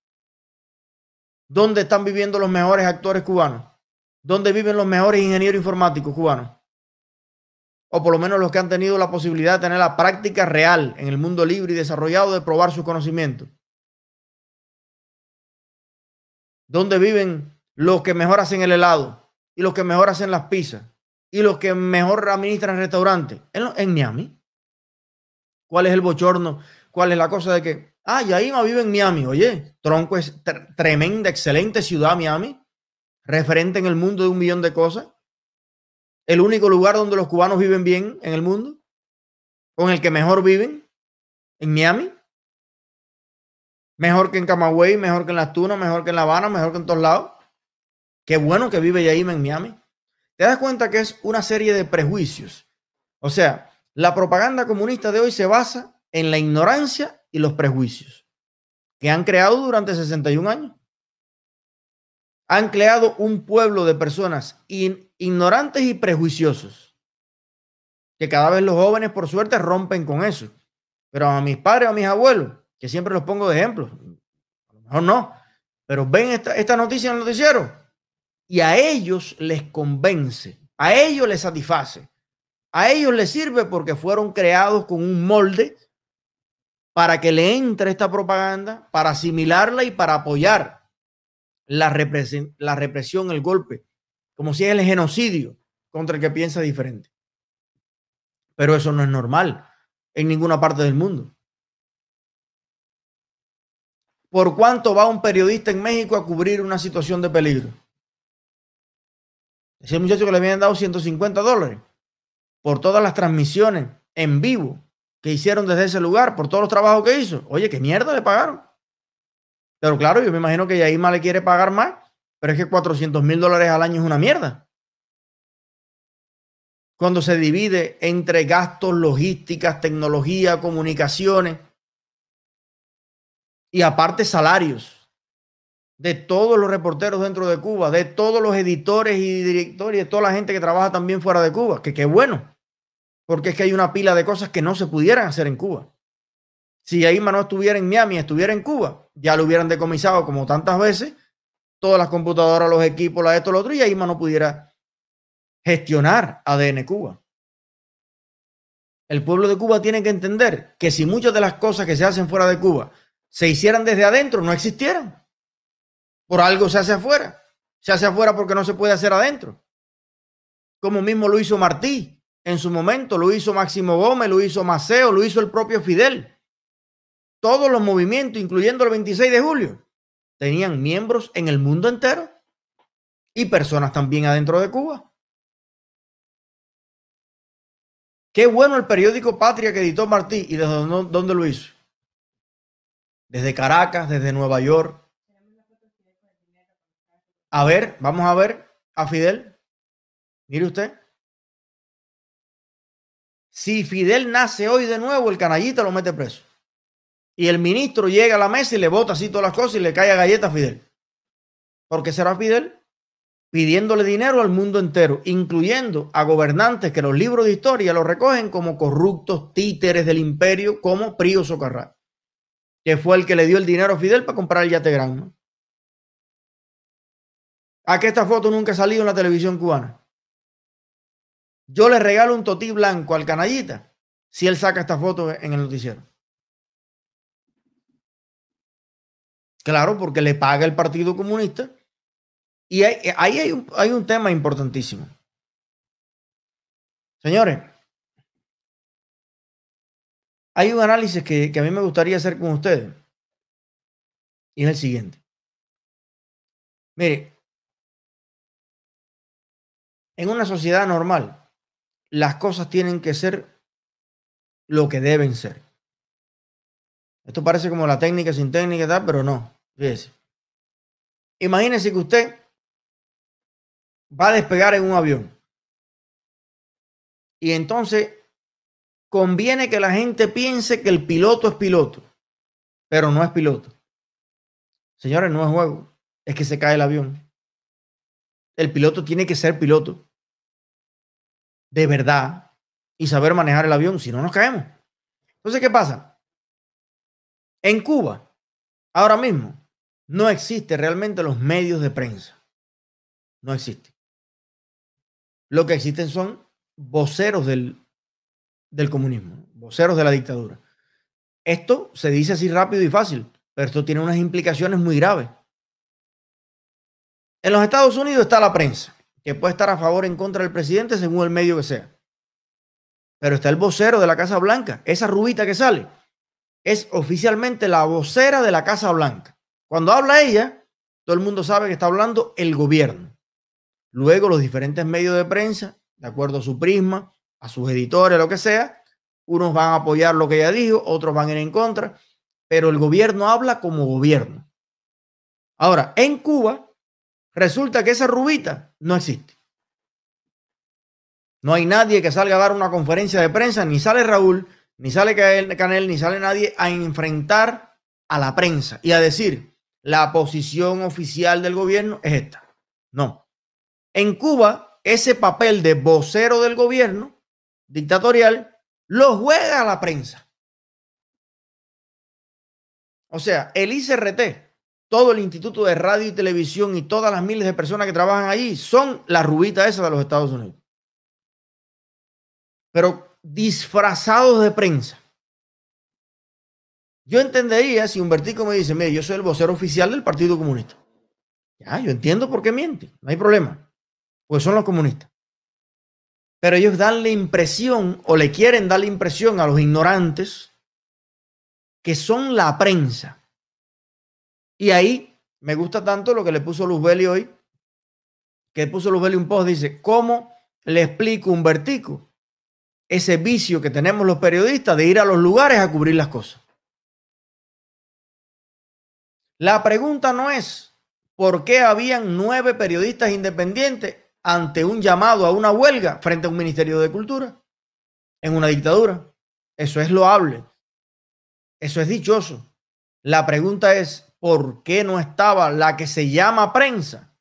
¿Dónde están viviendo los mejores actores cubanos? ¿Dónde viven los mejores ingenieros informáticos cubanos? O por lo menos los que han tenido la posibilidad de tener la práctica real en el mundo libre y desarrollado de probar sus conocimientos. ¿Dónde viven los que mejor hacen el helado y los que mejor hacen las pizzas y los que mejor administran restaurantes? En, en Miami. ¿Cuál es el bochorno? ¿Cuál es la cosa de que, ah, Yaima vive en Miami? Oye, Tronco es tremenda, excelente ciudad, Miami, referente en el mundo de un millón de cosas. El único lugar donde los cubanos viven bien en el mundo, con el que mejor viven, en Miami. Mejor que en Camagüey, mejor que en Las Tunas, mejor que en La Habana, mejor que en todos lados. Qué bueno que vive Yaima en Miami. Te das cuenta que es una serie de prejuicios. O sea, la propaganda comunista de hoy se basa en la ignorancia y los prejuicios que han creado durante 61 años. Han creado un pueblo de personas ignorantes y prejuiciosos. Que cada vez los jóvenes, por suerte, rompen con eso. Pero a mis padres, a mis abuelos, que siempre los pongo de ejemplo. A lo mejor no, pero ven esta, esta noticia en el noticiero y a ellos les convence, a ellos les satisface, a ellos les sirve porque fueron creados con un molde para que le entre esta propaganda, para asimilarla y para apoyar la, la represión, el golpe, como si es el genocidio contra el que piensa diferente. Pero eso no es normal en ninguna parte del mundo. ¿Por cuánto va un periodista en México a cubrir una situación de peligro? Ese muchacho que le habían dado 150 dólares por todas las transmisiones en vivo que hicieron desde ese lugar, por todos los trabajos que hizo. Oye, ¿qué mierda le pagaron? Pero claro, yo me imagino que Yaima le quiere pagar más, pero es que 400 mil dólares al año es una mierda. Cuando se divide entre gastos, logísticas, tecnología, comunicaciones y aparte salarios de todos los reporteros dentro de Cuba, de todos los editores y directores de toda la gente que trabaja también fuera de Cuba, que qué bueno, porque es que hay una pila de cosas que no se pudieran hacer en Cuba. Si Aima no estuviera en Miami, estuviera en Cuba, ya lo hubieran decomisado como tantas veces, todas las computadoras, los equipos, la esto, lo otro, y Aima no pudiera gestionar ADN Cuba. El pueblo de Cuba tiene que entender que si muchas de las cosas que se hacen fuera de Cuba se hicieran desde adentro, no existieran. Por algo se hace afuera. Se hace afuera porque no se puede hacer adentro. Como mismo lo hizo Martí en su momento, lo hizo Máximo Gómez, lo hizo Maceo, lo hizo el propio Fidel. Todos los movimientos, incluyendo el 26 de julio, tenían miembros en el mundo entero y personas también adentro de Cuba. Qué bueno el periódico Patria que editó Martí y desde dónde lo hizo. Desde Caracas, desde Nueva York, a ver, vamos a ver a Fidel. Mire usted. Si Fidel nace hoy de nuevo, el canallita lo mete preso. Y el ministro llega a la mesa y le bota así todas las cosas y le cae a galleta a Fidel. ¿Por qué será Fidel? Pidiéndole dinero al mundo entero, incluyendo a gobernantes que los libros de historia lo recogen como corruptos títeres del imperio, como Prío Socarrá, que fue el que le dio el dinero a Fidel para comprar el yate grande a que esta foto nunca ha salido en la televisión cubana. Yo le regalo un totí blanco al canallita si él saca esta foto en el noticiero. Claro, porque le paga el Partido Comunista. Y ahí hay, un, hay un tema importantísimo. Señores, hay un análisis que, a mí me gustaría hacer con ustedes. Y es el siguiente. Mire, en una sociedad normal, las cosas tienen que ser lo que deben ser. Esto parece como la técnica sin técnica, tal, pero no. Fíjese. Imagínese que usted va a despegar en un avión. Y entonces conviene que la gente piense que el piloto es piloto, pero no es piloto. Señores, no es juego, es que se cae el avión. El piloto tiene que ser piloto de verdad y saber manejar el avión, si no nos caemos. Entonces, ¿qué pasa? En Cuba, ahora mismo, no existe realmente los medios de prensa. No existe. Lo que existen son voceros del, del comunismo, voceros de la dictadura. Esto se dice así rápido y fácil, pero esto tiene unas implicaciones muy graves. En los Estados Unidos está la prensa, que puede estar a favor o en contra del presidente según el medio que sea. Pero está el vocero de la Casa Blanca, esa rubita que sale, es oficialmente la vocera de la Casa Blanca. Cuando habla ella, todo el mundo sabe que está hablando el gobierno. Luego los diferentes medios de prensa, de acuerdo a su prisma, a sus editores, lo que sea, unos van a apoyar lo que ella dijo, otros van a ir en contra, pero el gobierno habla como gobierno. Ahora, en Cuba, resulta que esa rubita no existe. No hay nadie que salga a dar una conferencia de prensa, ni sale Raúl, ni sale Canel, ni sale nadie a enfrentar a la prensa y a decir, la posición oficial del gobierno es esta. No. En Cuba, ese papel de vocero del gobierno dictatorial lo juega la prensa. O sea, el ICRT, todo el Instituto de Radio y Televisión y todas las miles de personas que trabajan allí son la rubita esa de los Estados Unidos. Pero disfrazados de prensa. Yo entendería si Humbertico me dice, mire, yo soy el vocero oficial del Partido Comunista. Ya, yo entiendo por qué miente, no hay problema, pues son los comunistas. Pero ellos dan la impresión o le quieren dar la impresión a los ignorantes que son la prensa. Y ahí me gusta tanto lo que le puso Luzbeli hoy, que puso Luzbeli un post, dice, ¿cómo le explico a Humbertico ese vicio que tenemos los periodistas de ir a los lugares a cubrir las cosas? La pregunta no es por qué habían nueve periodistas independientes ante un llamado a una huelga frente a un Ministerio de Cultura en una dictadura. Eso es loable. Eso es dichoso. La pregunta es, ¿por qué no estaba la que se llama prensa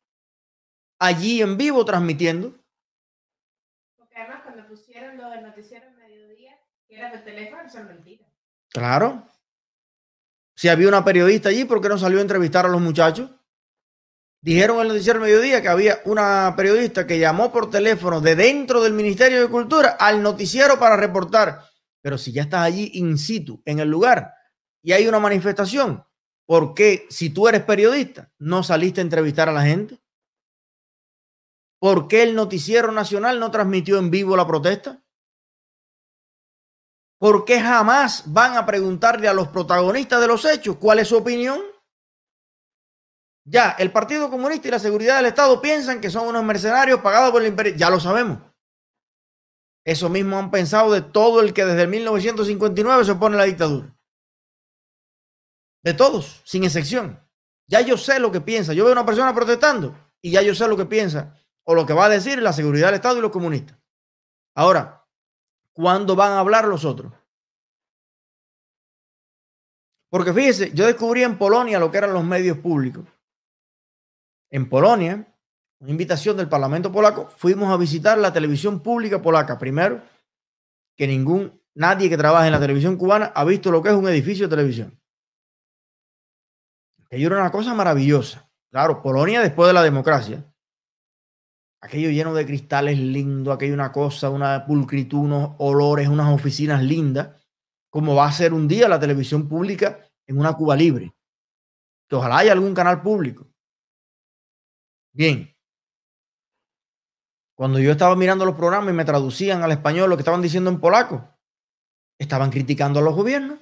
allí en vivo transmitiendo? Porque además cuando pusieron lo del noticiero en mediodía, que era teléfono, son mentiras. Claro. Si había una periodista allí, ¿por qué no salió a entrevistar a los muchachos? Dijeron el noticiero mediodía que había una periodista que llamó por teléfono de dentro del Ministerio de Cultura al noticiero para reportar. Pero si ya estás allí in situ, en el lugar, y hay una manifestación, ¿por qué si tú eres periodista no saliste a entrevistar a la gente? ¿Por qué el noticiero nacional no transmitió en vivo la protesta? ¿Por qué jamás van a preguntarle a los protagonistas de los hechos cuál es su opinión? Ya, el Partido Comunista y la seguridad del Estado piensan que son unos mercenarios pagados por el imperio. Ya lo sabemos. Eso mismo han pensado de todo el que desde 1959 se opone a la dictadura. De todos, sin excepción. Ya yo sé lo que piensa. Yo veo a una persona protestando y ya yo sé lo que piensa o lo que va a decir la seguridad del Estado y los comunistas. Ahora, ¿cuándo van a hablar los otros? Porque fíjese, yo descubrí en Polonia lo que eran los medios públicos en Polonia, una invitación del Parlamento polaco, fuimos a visitar la televisión pública polaca. Primero, que ningún, nadie que trabaje en la televisión cubana ha visto lo que es un edificio de televisión. Aquello era una cosa maravillosa. Claro, Polonia después de la democracia. Aquello lleno de cristales lindo, aquello una cosa, una pulcritud, unos olores, unas oficinas lindas, como va a ser un día la televisión pública en una Cuba libre. Que ojalá haya algún canal público Bien. Cuando yo estaba mirando los programas y me traducían al español lo que estaban diciendo en polaco, estaban criticando a los gobiernos.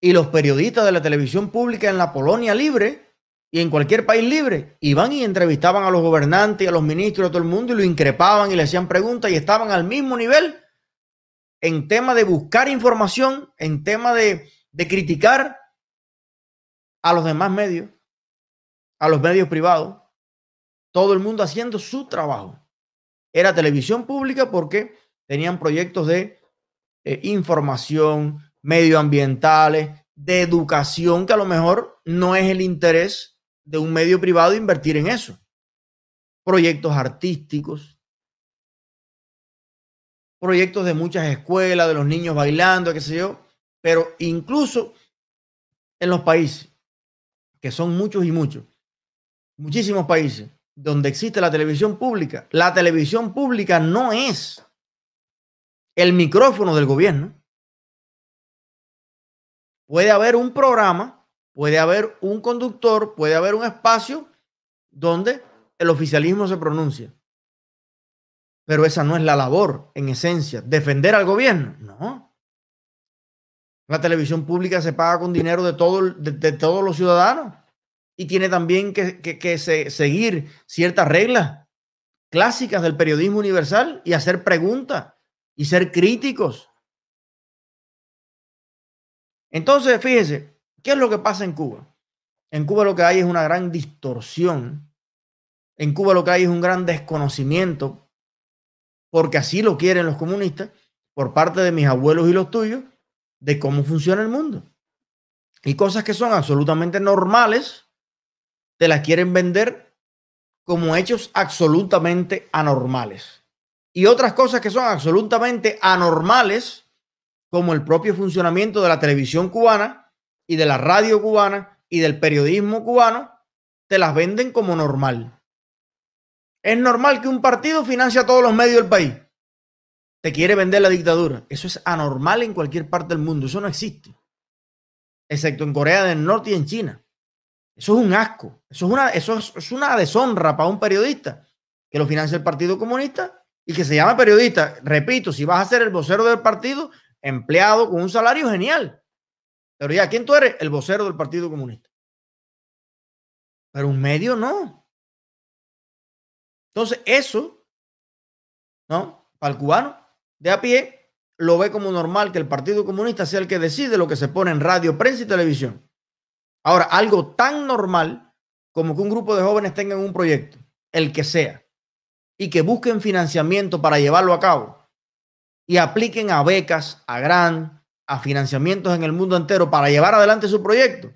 Y los periodistas de la televisión pública en la Polonia libre y en cualquier país libre iban y entrevistaban a los gobernantes a los ministros a todo el mundo y lo increpaban y le hacían preguntas y estaban al mismo nivel en tema de buscar información, en tema de, de criticar a los demás medios a los medios privados, todo el mundo haciendo su trabajo. Era televisión pública porque tenían proyectos de eh, información, medioambientales, de educación, que a lo mejor no es el interés de un medio privado invertir en eso. Proyectos artísticos, proyectos de muchas escuelas, de los niños bailando, qué sé yo, pero incluso en los países, que son muchos y muchos, muchísimos países donde existe la televisión pública. La televisión pública no es el micrófono del gobierno. Puede haber un programa, puede haber un conductor, puede haber un espacio donde el oficialismo se pronuncia. Pero esa no es la labor, en esencia. Defender al gobierno. No. La televisión pública se paga con dinero de, todo, de, todos los ciudadanos y tiene también que, seguir ciertas reglas clásicas del periodismo universal y hacer preguntas y ser críticos. Entonces, fíjese, ¿qué es lo que pasa en Cuba? En Cuba lo que hay es una gran distorsión. En Cuba lo que hay es un gran desconocimiento porque así lo quieren los comunistas, por parte de mis abuelos y los tuyos, de cómo funciona el mundo. Y cosas que son absolutamente normales, te las quieren vender como hechos absolutamente anormales. Y otras cosas que son absolutamente anormales, como el propio funcionamiento de la televisión cubana y de la radio cubana y del periodismo cubano, te las venden como normal. Es normal que un partido financie a todos los medios del país. Te quiere vender la dictadura. Eso es anormal en cualquier parte del mundo. Eso no existe. Excepto en Corea del Norte y en China. Eso es un asco. Eso es una, eso es, una deshonra para un periodista que lo financia el Partido Comunista y que se llama periodista. Repito, si vas a ser el vocero del partido, empleado con un salario genial. Pero ya, ¿quién tú eres? El vocero del Partido Comunista. Pero un medio no. Entonces, eso, ¿no? Para el cubano de a pie, lo ve como normal que el Partido Comunista sea el que decide lo que se pone en radio, prensa y televisión. Ahora, algo tan normal como que un grupo de jóvenes tengan un proyecto, el que sea, y que busquen financiamiento para llevarlo a cabo y apliquen a becas, a gran, a financiamientos en el mundo entero para llevar adelante su proyecto.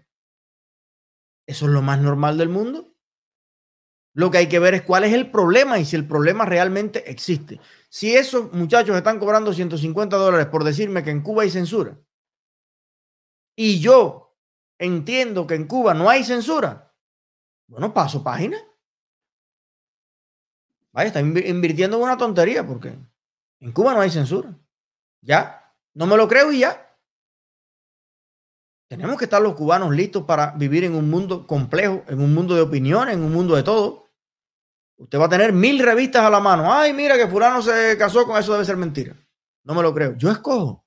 Eso es lo más normal del mundo. Lo que hay que ver es cuál es el problema y si el problema realmente existe. Si esos muchachos están cobrando 150 dólares por decirme que en Cuba hay censura y yo entiendo que en Cuba no hay censura, bueno, paso página. Vaya, está invirtiendo en una tontería porque en Cuba no hay censura. Ya, no me lo creo y ya. Tenemos que estar los cubanos listos para vivir en un mundo complejo, en un mundo de opiniones, en un mundo de todo. Usted va a tener mil revistas a la mano. Ay, mira que fulano se casó con eso, debe ser mentira. No me lo creo. Yo escojo.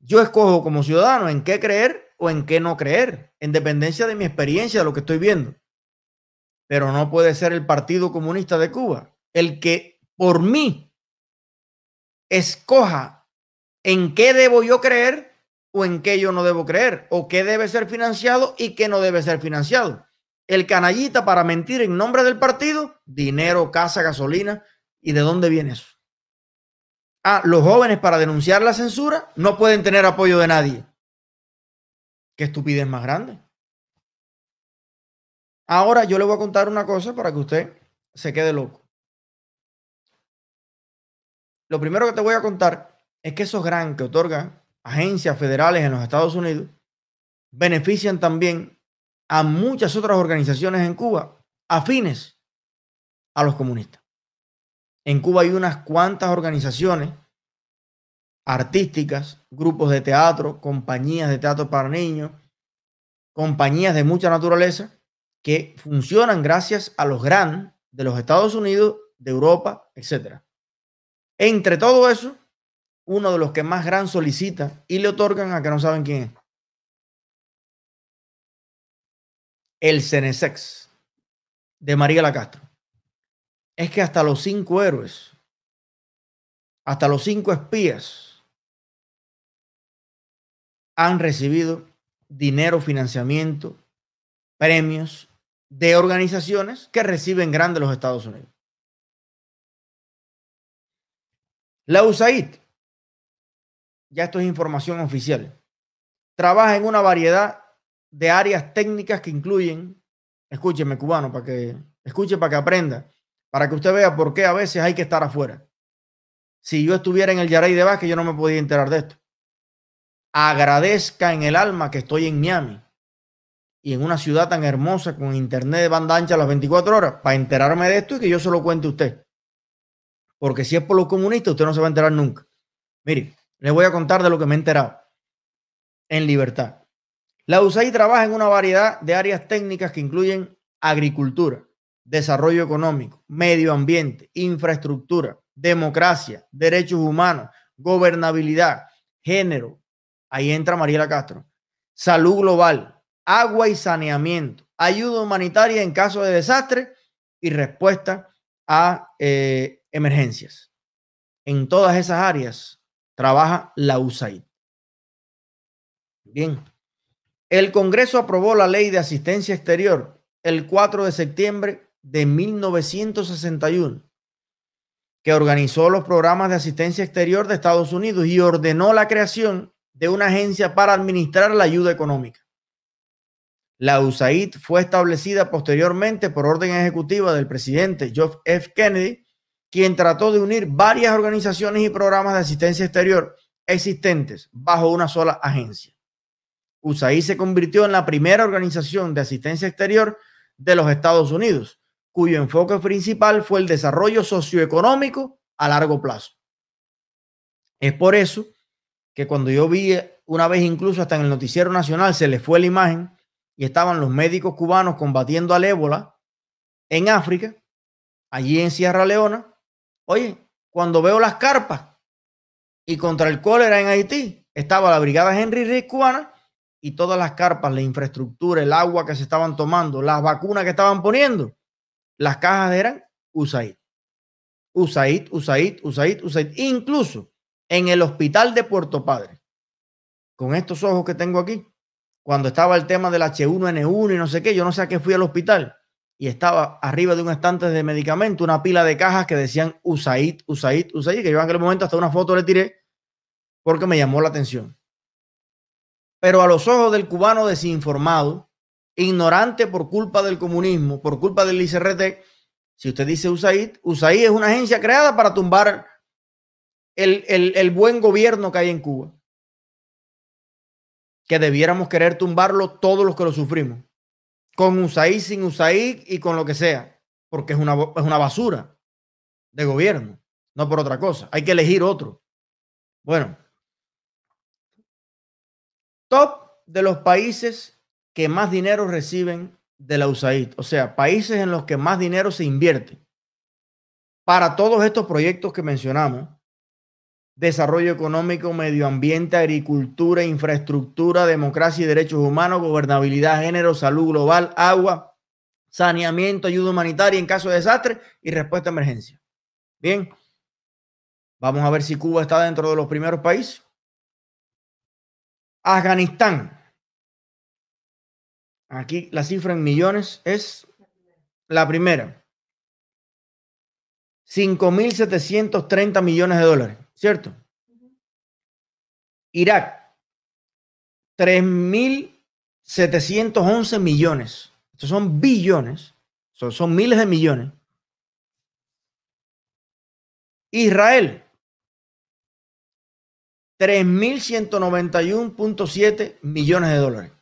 Yo escojo como ciudadano en qué creer o en qué no creer, en dependencia de mi experiencia, de lo que estoy viendo. Pero no puede ser el Partido Comunista de Cuba el que por mí escoja en qué debo yo creer o en qué yo no debo creer, o qué debe ser financiado y qué no debe ser financiado. El canallita para mentir en nombre del partido, dinero, casa, gasolina. ¿Y de dónde viene eso? Ah, los jóvenes para denunciar la censura no pueden tener apoyo de nadie. Qué estupidez más grande. Ahora yo le voy a contar una cosa para que usted se quede loco. Lo primero que te voy a contar es que esos gran que otorgan agencias federales en los Estados Unidos benefician también a muchas otras organizaciones en Cuba afines a los comunistas. En Cuba hay unas cuantas organizaciones artísticas, grupos de teatro, compañías de teatro para niños, compañías de mucha naturaleza que funcionan gracias a los gran de los Estados Unidos, de Europa, etc. Entre todo eso, uno de los que más gran solicita y le otorgan a que no saben quién es. El Cenesex de María la Castro. Es que hasta los cinco héroes, hasta los cinco espías, han recibido dinero, financiamiento, premios de organizaciones que reciben grandes los Estados Unidos. La USAID ya esto es información oficial, trabaja en una variedad de áreas técnicas que incluyen, escúcheme cubano, para que escuche, para que aprenda, para que usted vea por qué a veces hay que estar afuera. Si yo estuviera en el Yaray de Vázquez, yo no me podía enterar de esto. Agradezca en el alma que estoy en Miami y en una ciudad tan hermosa con internet de banda ancha a las 24 horas para enterarme de esto y que yo se lo cuente a usted. Porque si es por los comunistas, usted no se va a enterar nunca. Mire, le voy a contar de lo que me he enterado en libertad. La USAID trabaja en una variedad de áreas técnicas que incluyen agricultura, desarrollo económico, medio ambiente, infraestructura, democracia, derechos humanos, gobernabilidad, género. Ahí entra Mariela Castro. Salud global, agua y saneamiento, ayuda humanitaria en caso de desastre y respuesta a eh, emergencias. En todas esas áreas trabaja la USAID. Bien. El Congreso aprobó la ley de asistencia exterior el 4 de septiembre de 1961, que organizó los programas de asistencia exterior de Estados Unidos y ordenó la creación de una agencia para administrar la ayuda económica. La USAID fue establecida posteriormente por orden ejecutiva del presidente John F. Kennedy, quien trató de unir varias organizaciones y programas de asistencia exterior existentes bajo una sola agencia. USAID se convirtió en la primera organización de asistencia exterior de los Estados Unidos, cuyo enfoque principal fue el desarrollo socioeconómico a largo plazo. Es por eso que cuando yo vi una vez incluso hasta en el noticiero nacional se le fue la imagen y estaban los médicos cubanos combatiendo al ébola en África, allí en Sierra Leona. Oye, cuando veo las carpas y contra el cólera en Haití, estaba la brigada Henry Rick cubana y todas las carpas, la infraestructura, el agua que se estaban tomando, las vacunas que estaban poniendo, las cajas eran USAID. USAID, USAID, USAID, USAID. Incluso en el hospital de Puerto Padre, con estos ojos que tengo aquí, cuando estaba el tema del H1N1 y no sé qué, yo no sé a qué fui al hospital y estaba arriba de un estante de medicamento una pila de cajas que decían USAID, USAID, USAID, que yo en aquel momento hasta una foto le tiré porque me llamó la atención. Pero a los ojos del cubano desinformado, ignorante por culpa del comunismo, por culpa del ICRT, si usted dice USAID, USAID es una agencia creada para tumbar el, el buen gobierno que hay en Cuba. Que debiéramos querer tumbarlo todos los que lo sufrimos. Con USAID, sin USAID y con lo que sea. Porque es una, es una basura de gobierno, no por otra cosa. Hay que elegir otro. Bueno, top de los países que más dinero reciben de la USAID, o sea, países en los que más dinero se invierte para todos estos proyectos que mencionamos, desarrollo económico, medio ambiente, agricultura, infraestructura, democracia y derechos humanos, gobernabilidad, género, salud global, agua, saneamiento, ayuda humanitaria en caso de desastre y respuesta a emergencia. Bien, vamos a ver si Cuba está dentro de los primeros países. Afganistán. Aquí la cifra en millones es la primera. 5.730 millones de dólares, ¿cierto? Irak, 3.711 millones. Estos son billones, son, son miles de millones. Israel, 3.191.7 millones de dólares.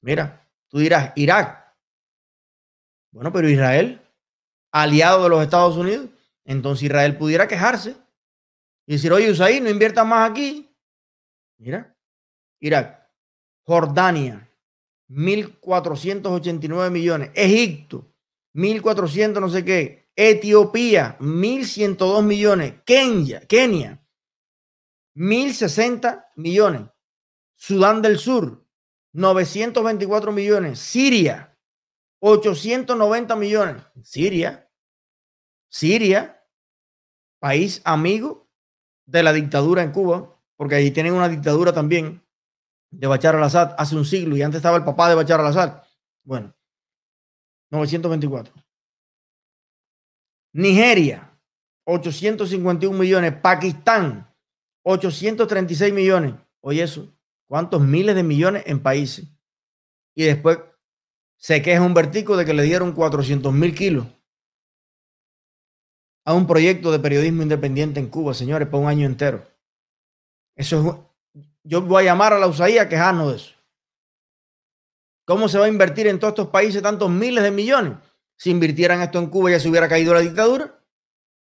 Mira, tú dirás, Irak. Bueno, pero Israel, aliado de los Estados Unidos, entonces Israel pudiera quejarse y decir, oye, Usaid, no invierta más aquí. Mira, Irak, Jordania, 1.489 millones. Egipto, 1.400 no sé qué. Etiopía, 1.102 millones. Kenia, Kenia, 1.060 millones. Sudán del Sur, 924 millones. Siria, 890 millones. Siria, Siria, país amigo de la dictadura en Cuba, porque ahí tienen una dictadura también de Bachar al-Assad hace un siglo y antes estaba el papá de Bachar al-Assad. Bueno, 924. Nigeria, 851 millones. Pakistán, 836 millones. Oye, eso, ¿cuántos miles de millones en países? Y después se queja un vertico de que le dieron 400 mil kilos a un proyecto de periodismo independiente en Cuba, señores, para un año entero. Eso es, yo voy a llamar a la USAID a quejarnos de eso. ¿Cómo se va a invertir en todos estos países tantos miles de millones? Si invirtieran esto en Cuba ya se hubiera caído la dictadura,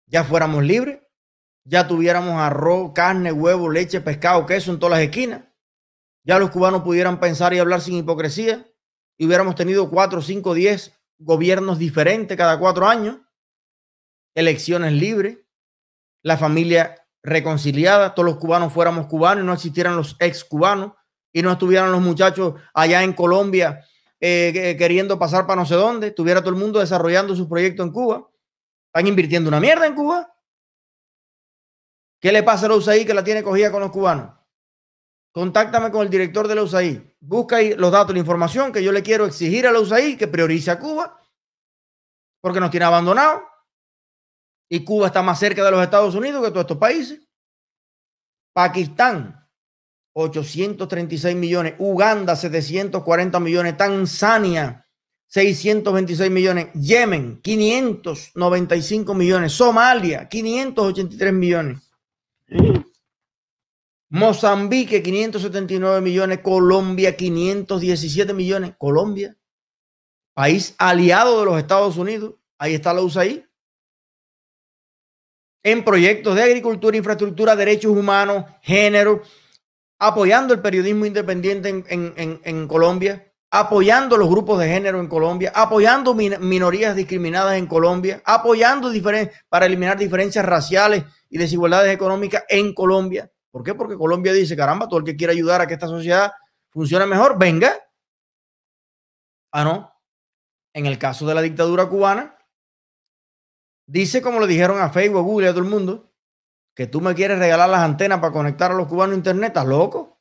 ya fuéramos libres, ya tuviéramos arroz, carne, huevo, leche, pescado, queso en todas las esquinas. Ya los cubanos pudieran pensar y hablar sin hipocresía y hubiéramos tenido cuatro, cinco, diez gobiernos diferentes cada cuatro años, elecciones libres, la familia reconciliada, todos los cubanos fuéramos cubanos y no existieran los ex cubanos y no estuvieran los muchachos allá en Colombia eh, queriendo pasar para no sé dónde, estuviera todo el mundo desarrollando sus proyectos en Cuba. Están invirtiendo una mierda en Cuba. ¿Qué le pasa a la USAID que la tiene cogida con los cubanos? Contáctame con el director de la USAID. Busca los datos, la información que yo le quiero exigir a la USAID que priorice a Cuba porque nos tiene abandonado y Cuba está más cerca de los Estados Unidos que todos estos países. Pakistán, 836 millones. Uganda, 740 millones. Tanzania, 626 millones. Yemen, 595 millones. Somalia, 583 millones. Mozambique, 579 millones. Colombia, 517 millones. Colombia, país aliado de los Estados Unidos. Ahí está la USAID en proyectos de agricultura, infraestructura, derechos humanos, género, apoyando el periodismo independiente en, Colombia, apoyando los grupos de género en Colombia, apoyando minorías discriminadas en Colombia, apoyando para eliminar diferencias raciales y desigualdades económicas en Colombia. ¿Por qué? Porque Colombia dice, caramba, todo el que quiera ayudar a que esta sociedad funcione mejor, venga. Ah, no. En el caso de la dictadura cubana, Dice, como le dijeron a Facebook, Google y a todo el mundo, que tú me quieres regalar las antenas para conectar a los cubanos a Internet. ¿Estás loco?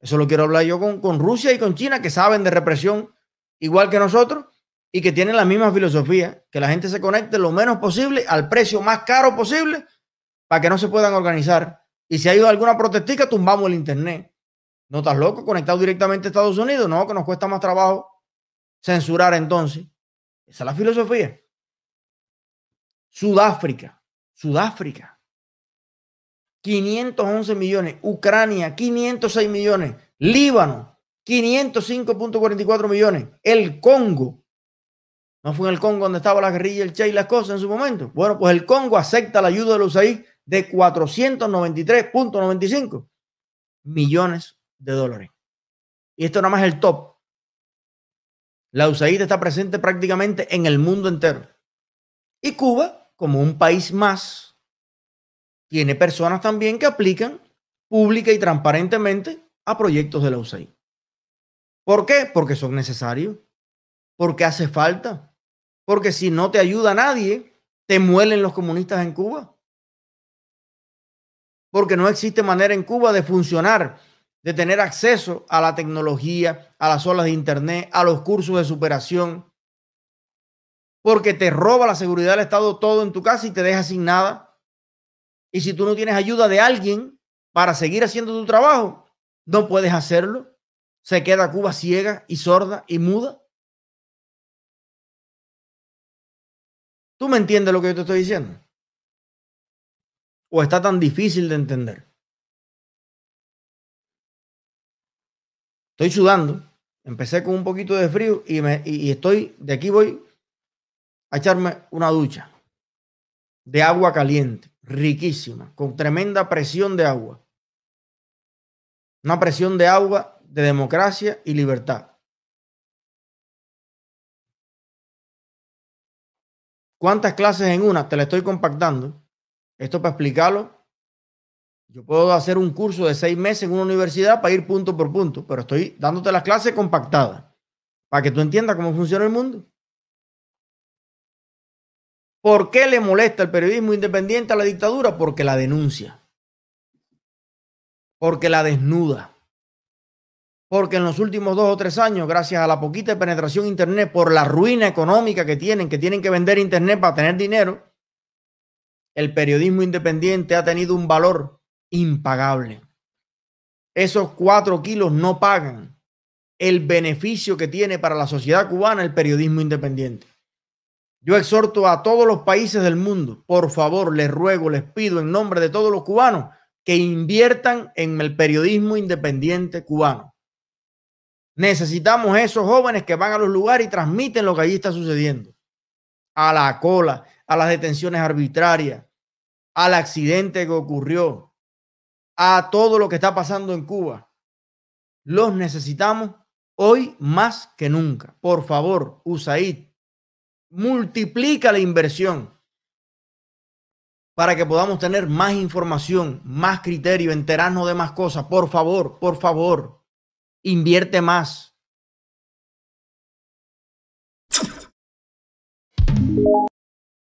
Eso lo quiero hablar yo con, con Rusia y con China, que saben de represión igual que nosotros y que tienen la misma filosofía, que la gente se conecte lo menos posible al precio más caro posible para que no se puedan organizar. Y si hay alguna protestica, tumbamos el Internet. ¿No estás loco? Conectado directamente a Estados Unidos. No, que nos cuesta más trabajo censurar entonces. Esa es la filosofía. Sudáfrica, Sudáfrica, 511 millones. Ucrania, 506 millones. Líbano, 505.44 millones. El Congo, no fue en el Congo donde estaba la guerrilla, el Che y las cosas en su momento. Bueno, pues el Congo acepta la ayuda de los USAID de 493.95 millones de dólares. Y esto nada más es el top. La USAID está presente prácticamente en el mundo entero. Y Cuba como un país más, tiene personas también que aplican pública y transparentemente a proyectos de la USAID. ¿Por qué? Porque son necesarios, porque hace falta, porque si no te ayuda nadie, te muelen los comunistas en Cuba. Porque no existe manera en Cuba de funcionar, de tener acceso a la tecnología, a las olas de Internet, a los cursos de superación, porque te roba la seguridad del Estado todo en tu casa y te deja sin nada. Y si tú no tienes ayuda de alguien para seguir haciendo tu trabajo, no puedes hacerlo. Se queda Cuba ciega y sorda y muda. ¿Tú me entiendes lo que yo te estoy diciendo? ¿O está tan difícil de entender? Estoy sudando. Empecé con un poquito de frío y, me, y estoy, de aquí voy a echarme una ducha de agua caliente, riquísima, con tremenda presión de agua. Una presión de agua de democracia y libertad. ¿Cuántas clases en una? Te la estoy compactando. Esto para explicarlo. Yo puedo hacer un curso de seis meses en una universidad para ir punto por punto, pero estoy dándote las clases compactadas para que tú entiendas cómo funciona el mundo. ¿Por qué le molesta el periodismo independiente a la dictadura? Porque la denuncia. Porque la desnuda. Porque en los últimos dos o tres años, gracias a la poquita penetración Internet, por la ruina económica que tienen, que tienen que vender Internet para tener dinero, el periodismo independiente ha tenido un valor impagable. Esos cuatro kilos no pagan el beneficio que tiene para la sociedad cubana el periodismo independiente. Yo exhorto a todos los países del mundo, por favor, les ruego, les pido en nombre de todos los cubanos que inviertan en el periodismo independiente cubano. Necesitamos esos jóvenes que van a los lugares y transmiten lo que allí está sucediendo. A la cola, a las detenciones arbitrarias, al accidente que ocurrió, a todo lo que está pasando en Cuba. Los necesitamos hoy más que nunca. Por favor, USAID, multiplica la inversión para que podamos tener más información, más criterio, enterarnos de más cosas. Por favor, por favor, invierte más.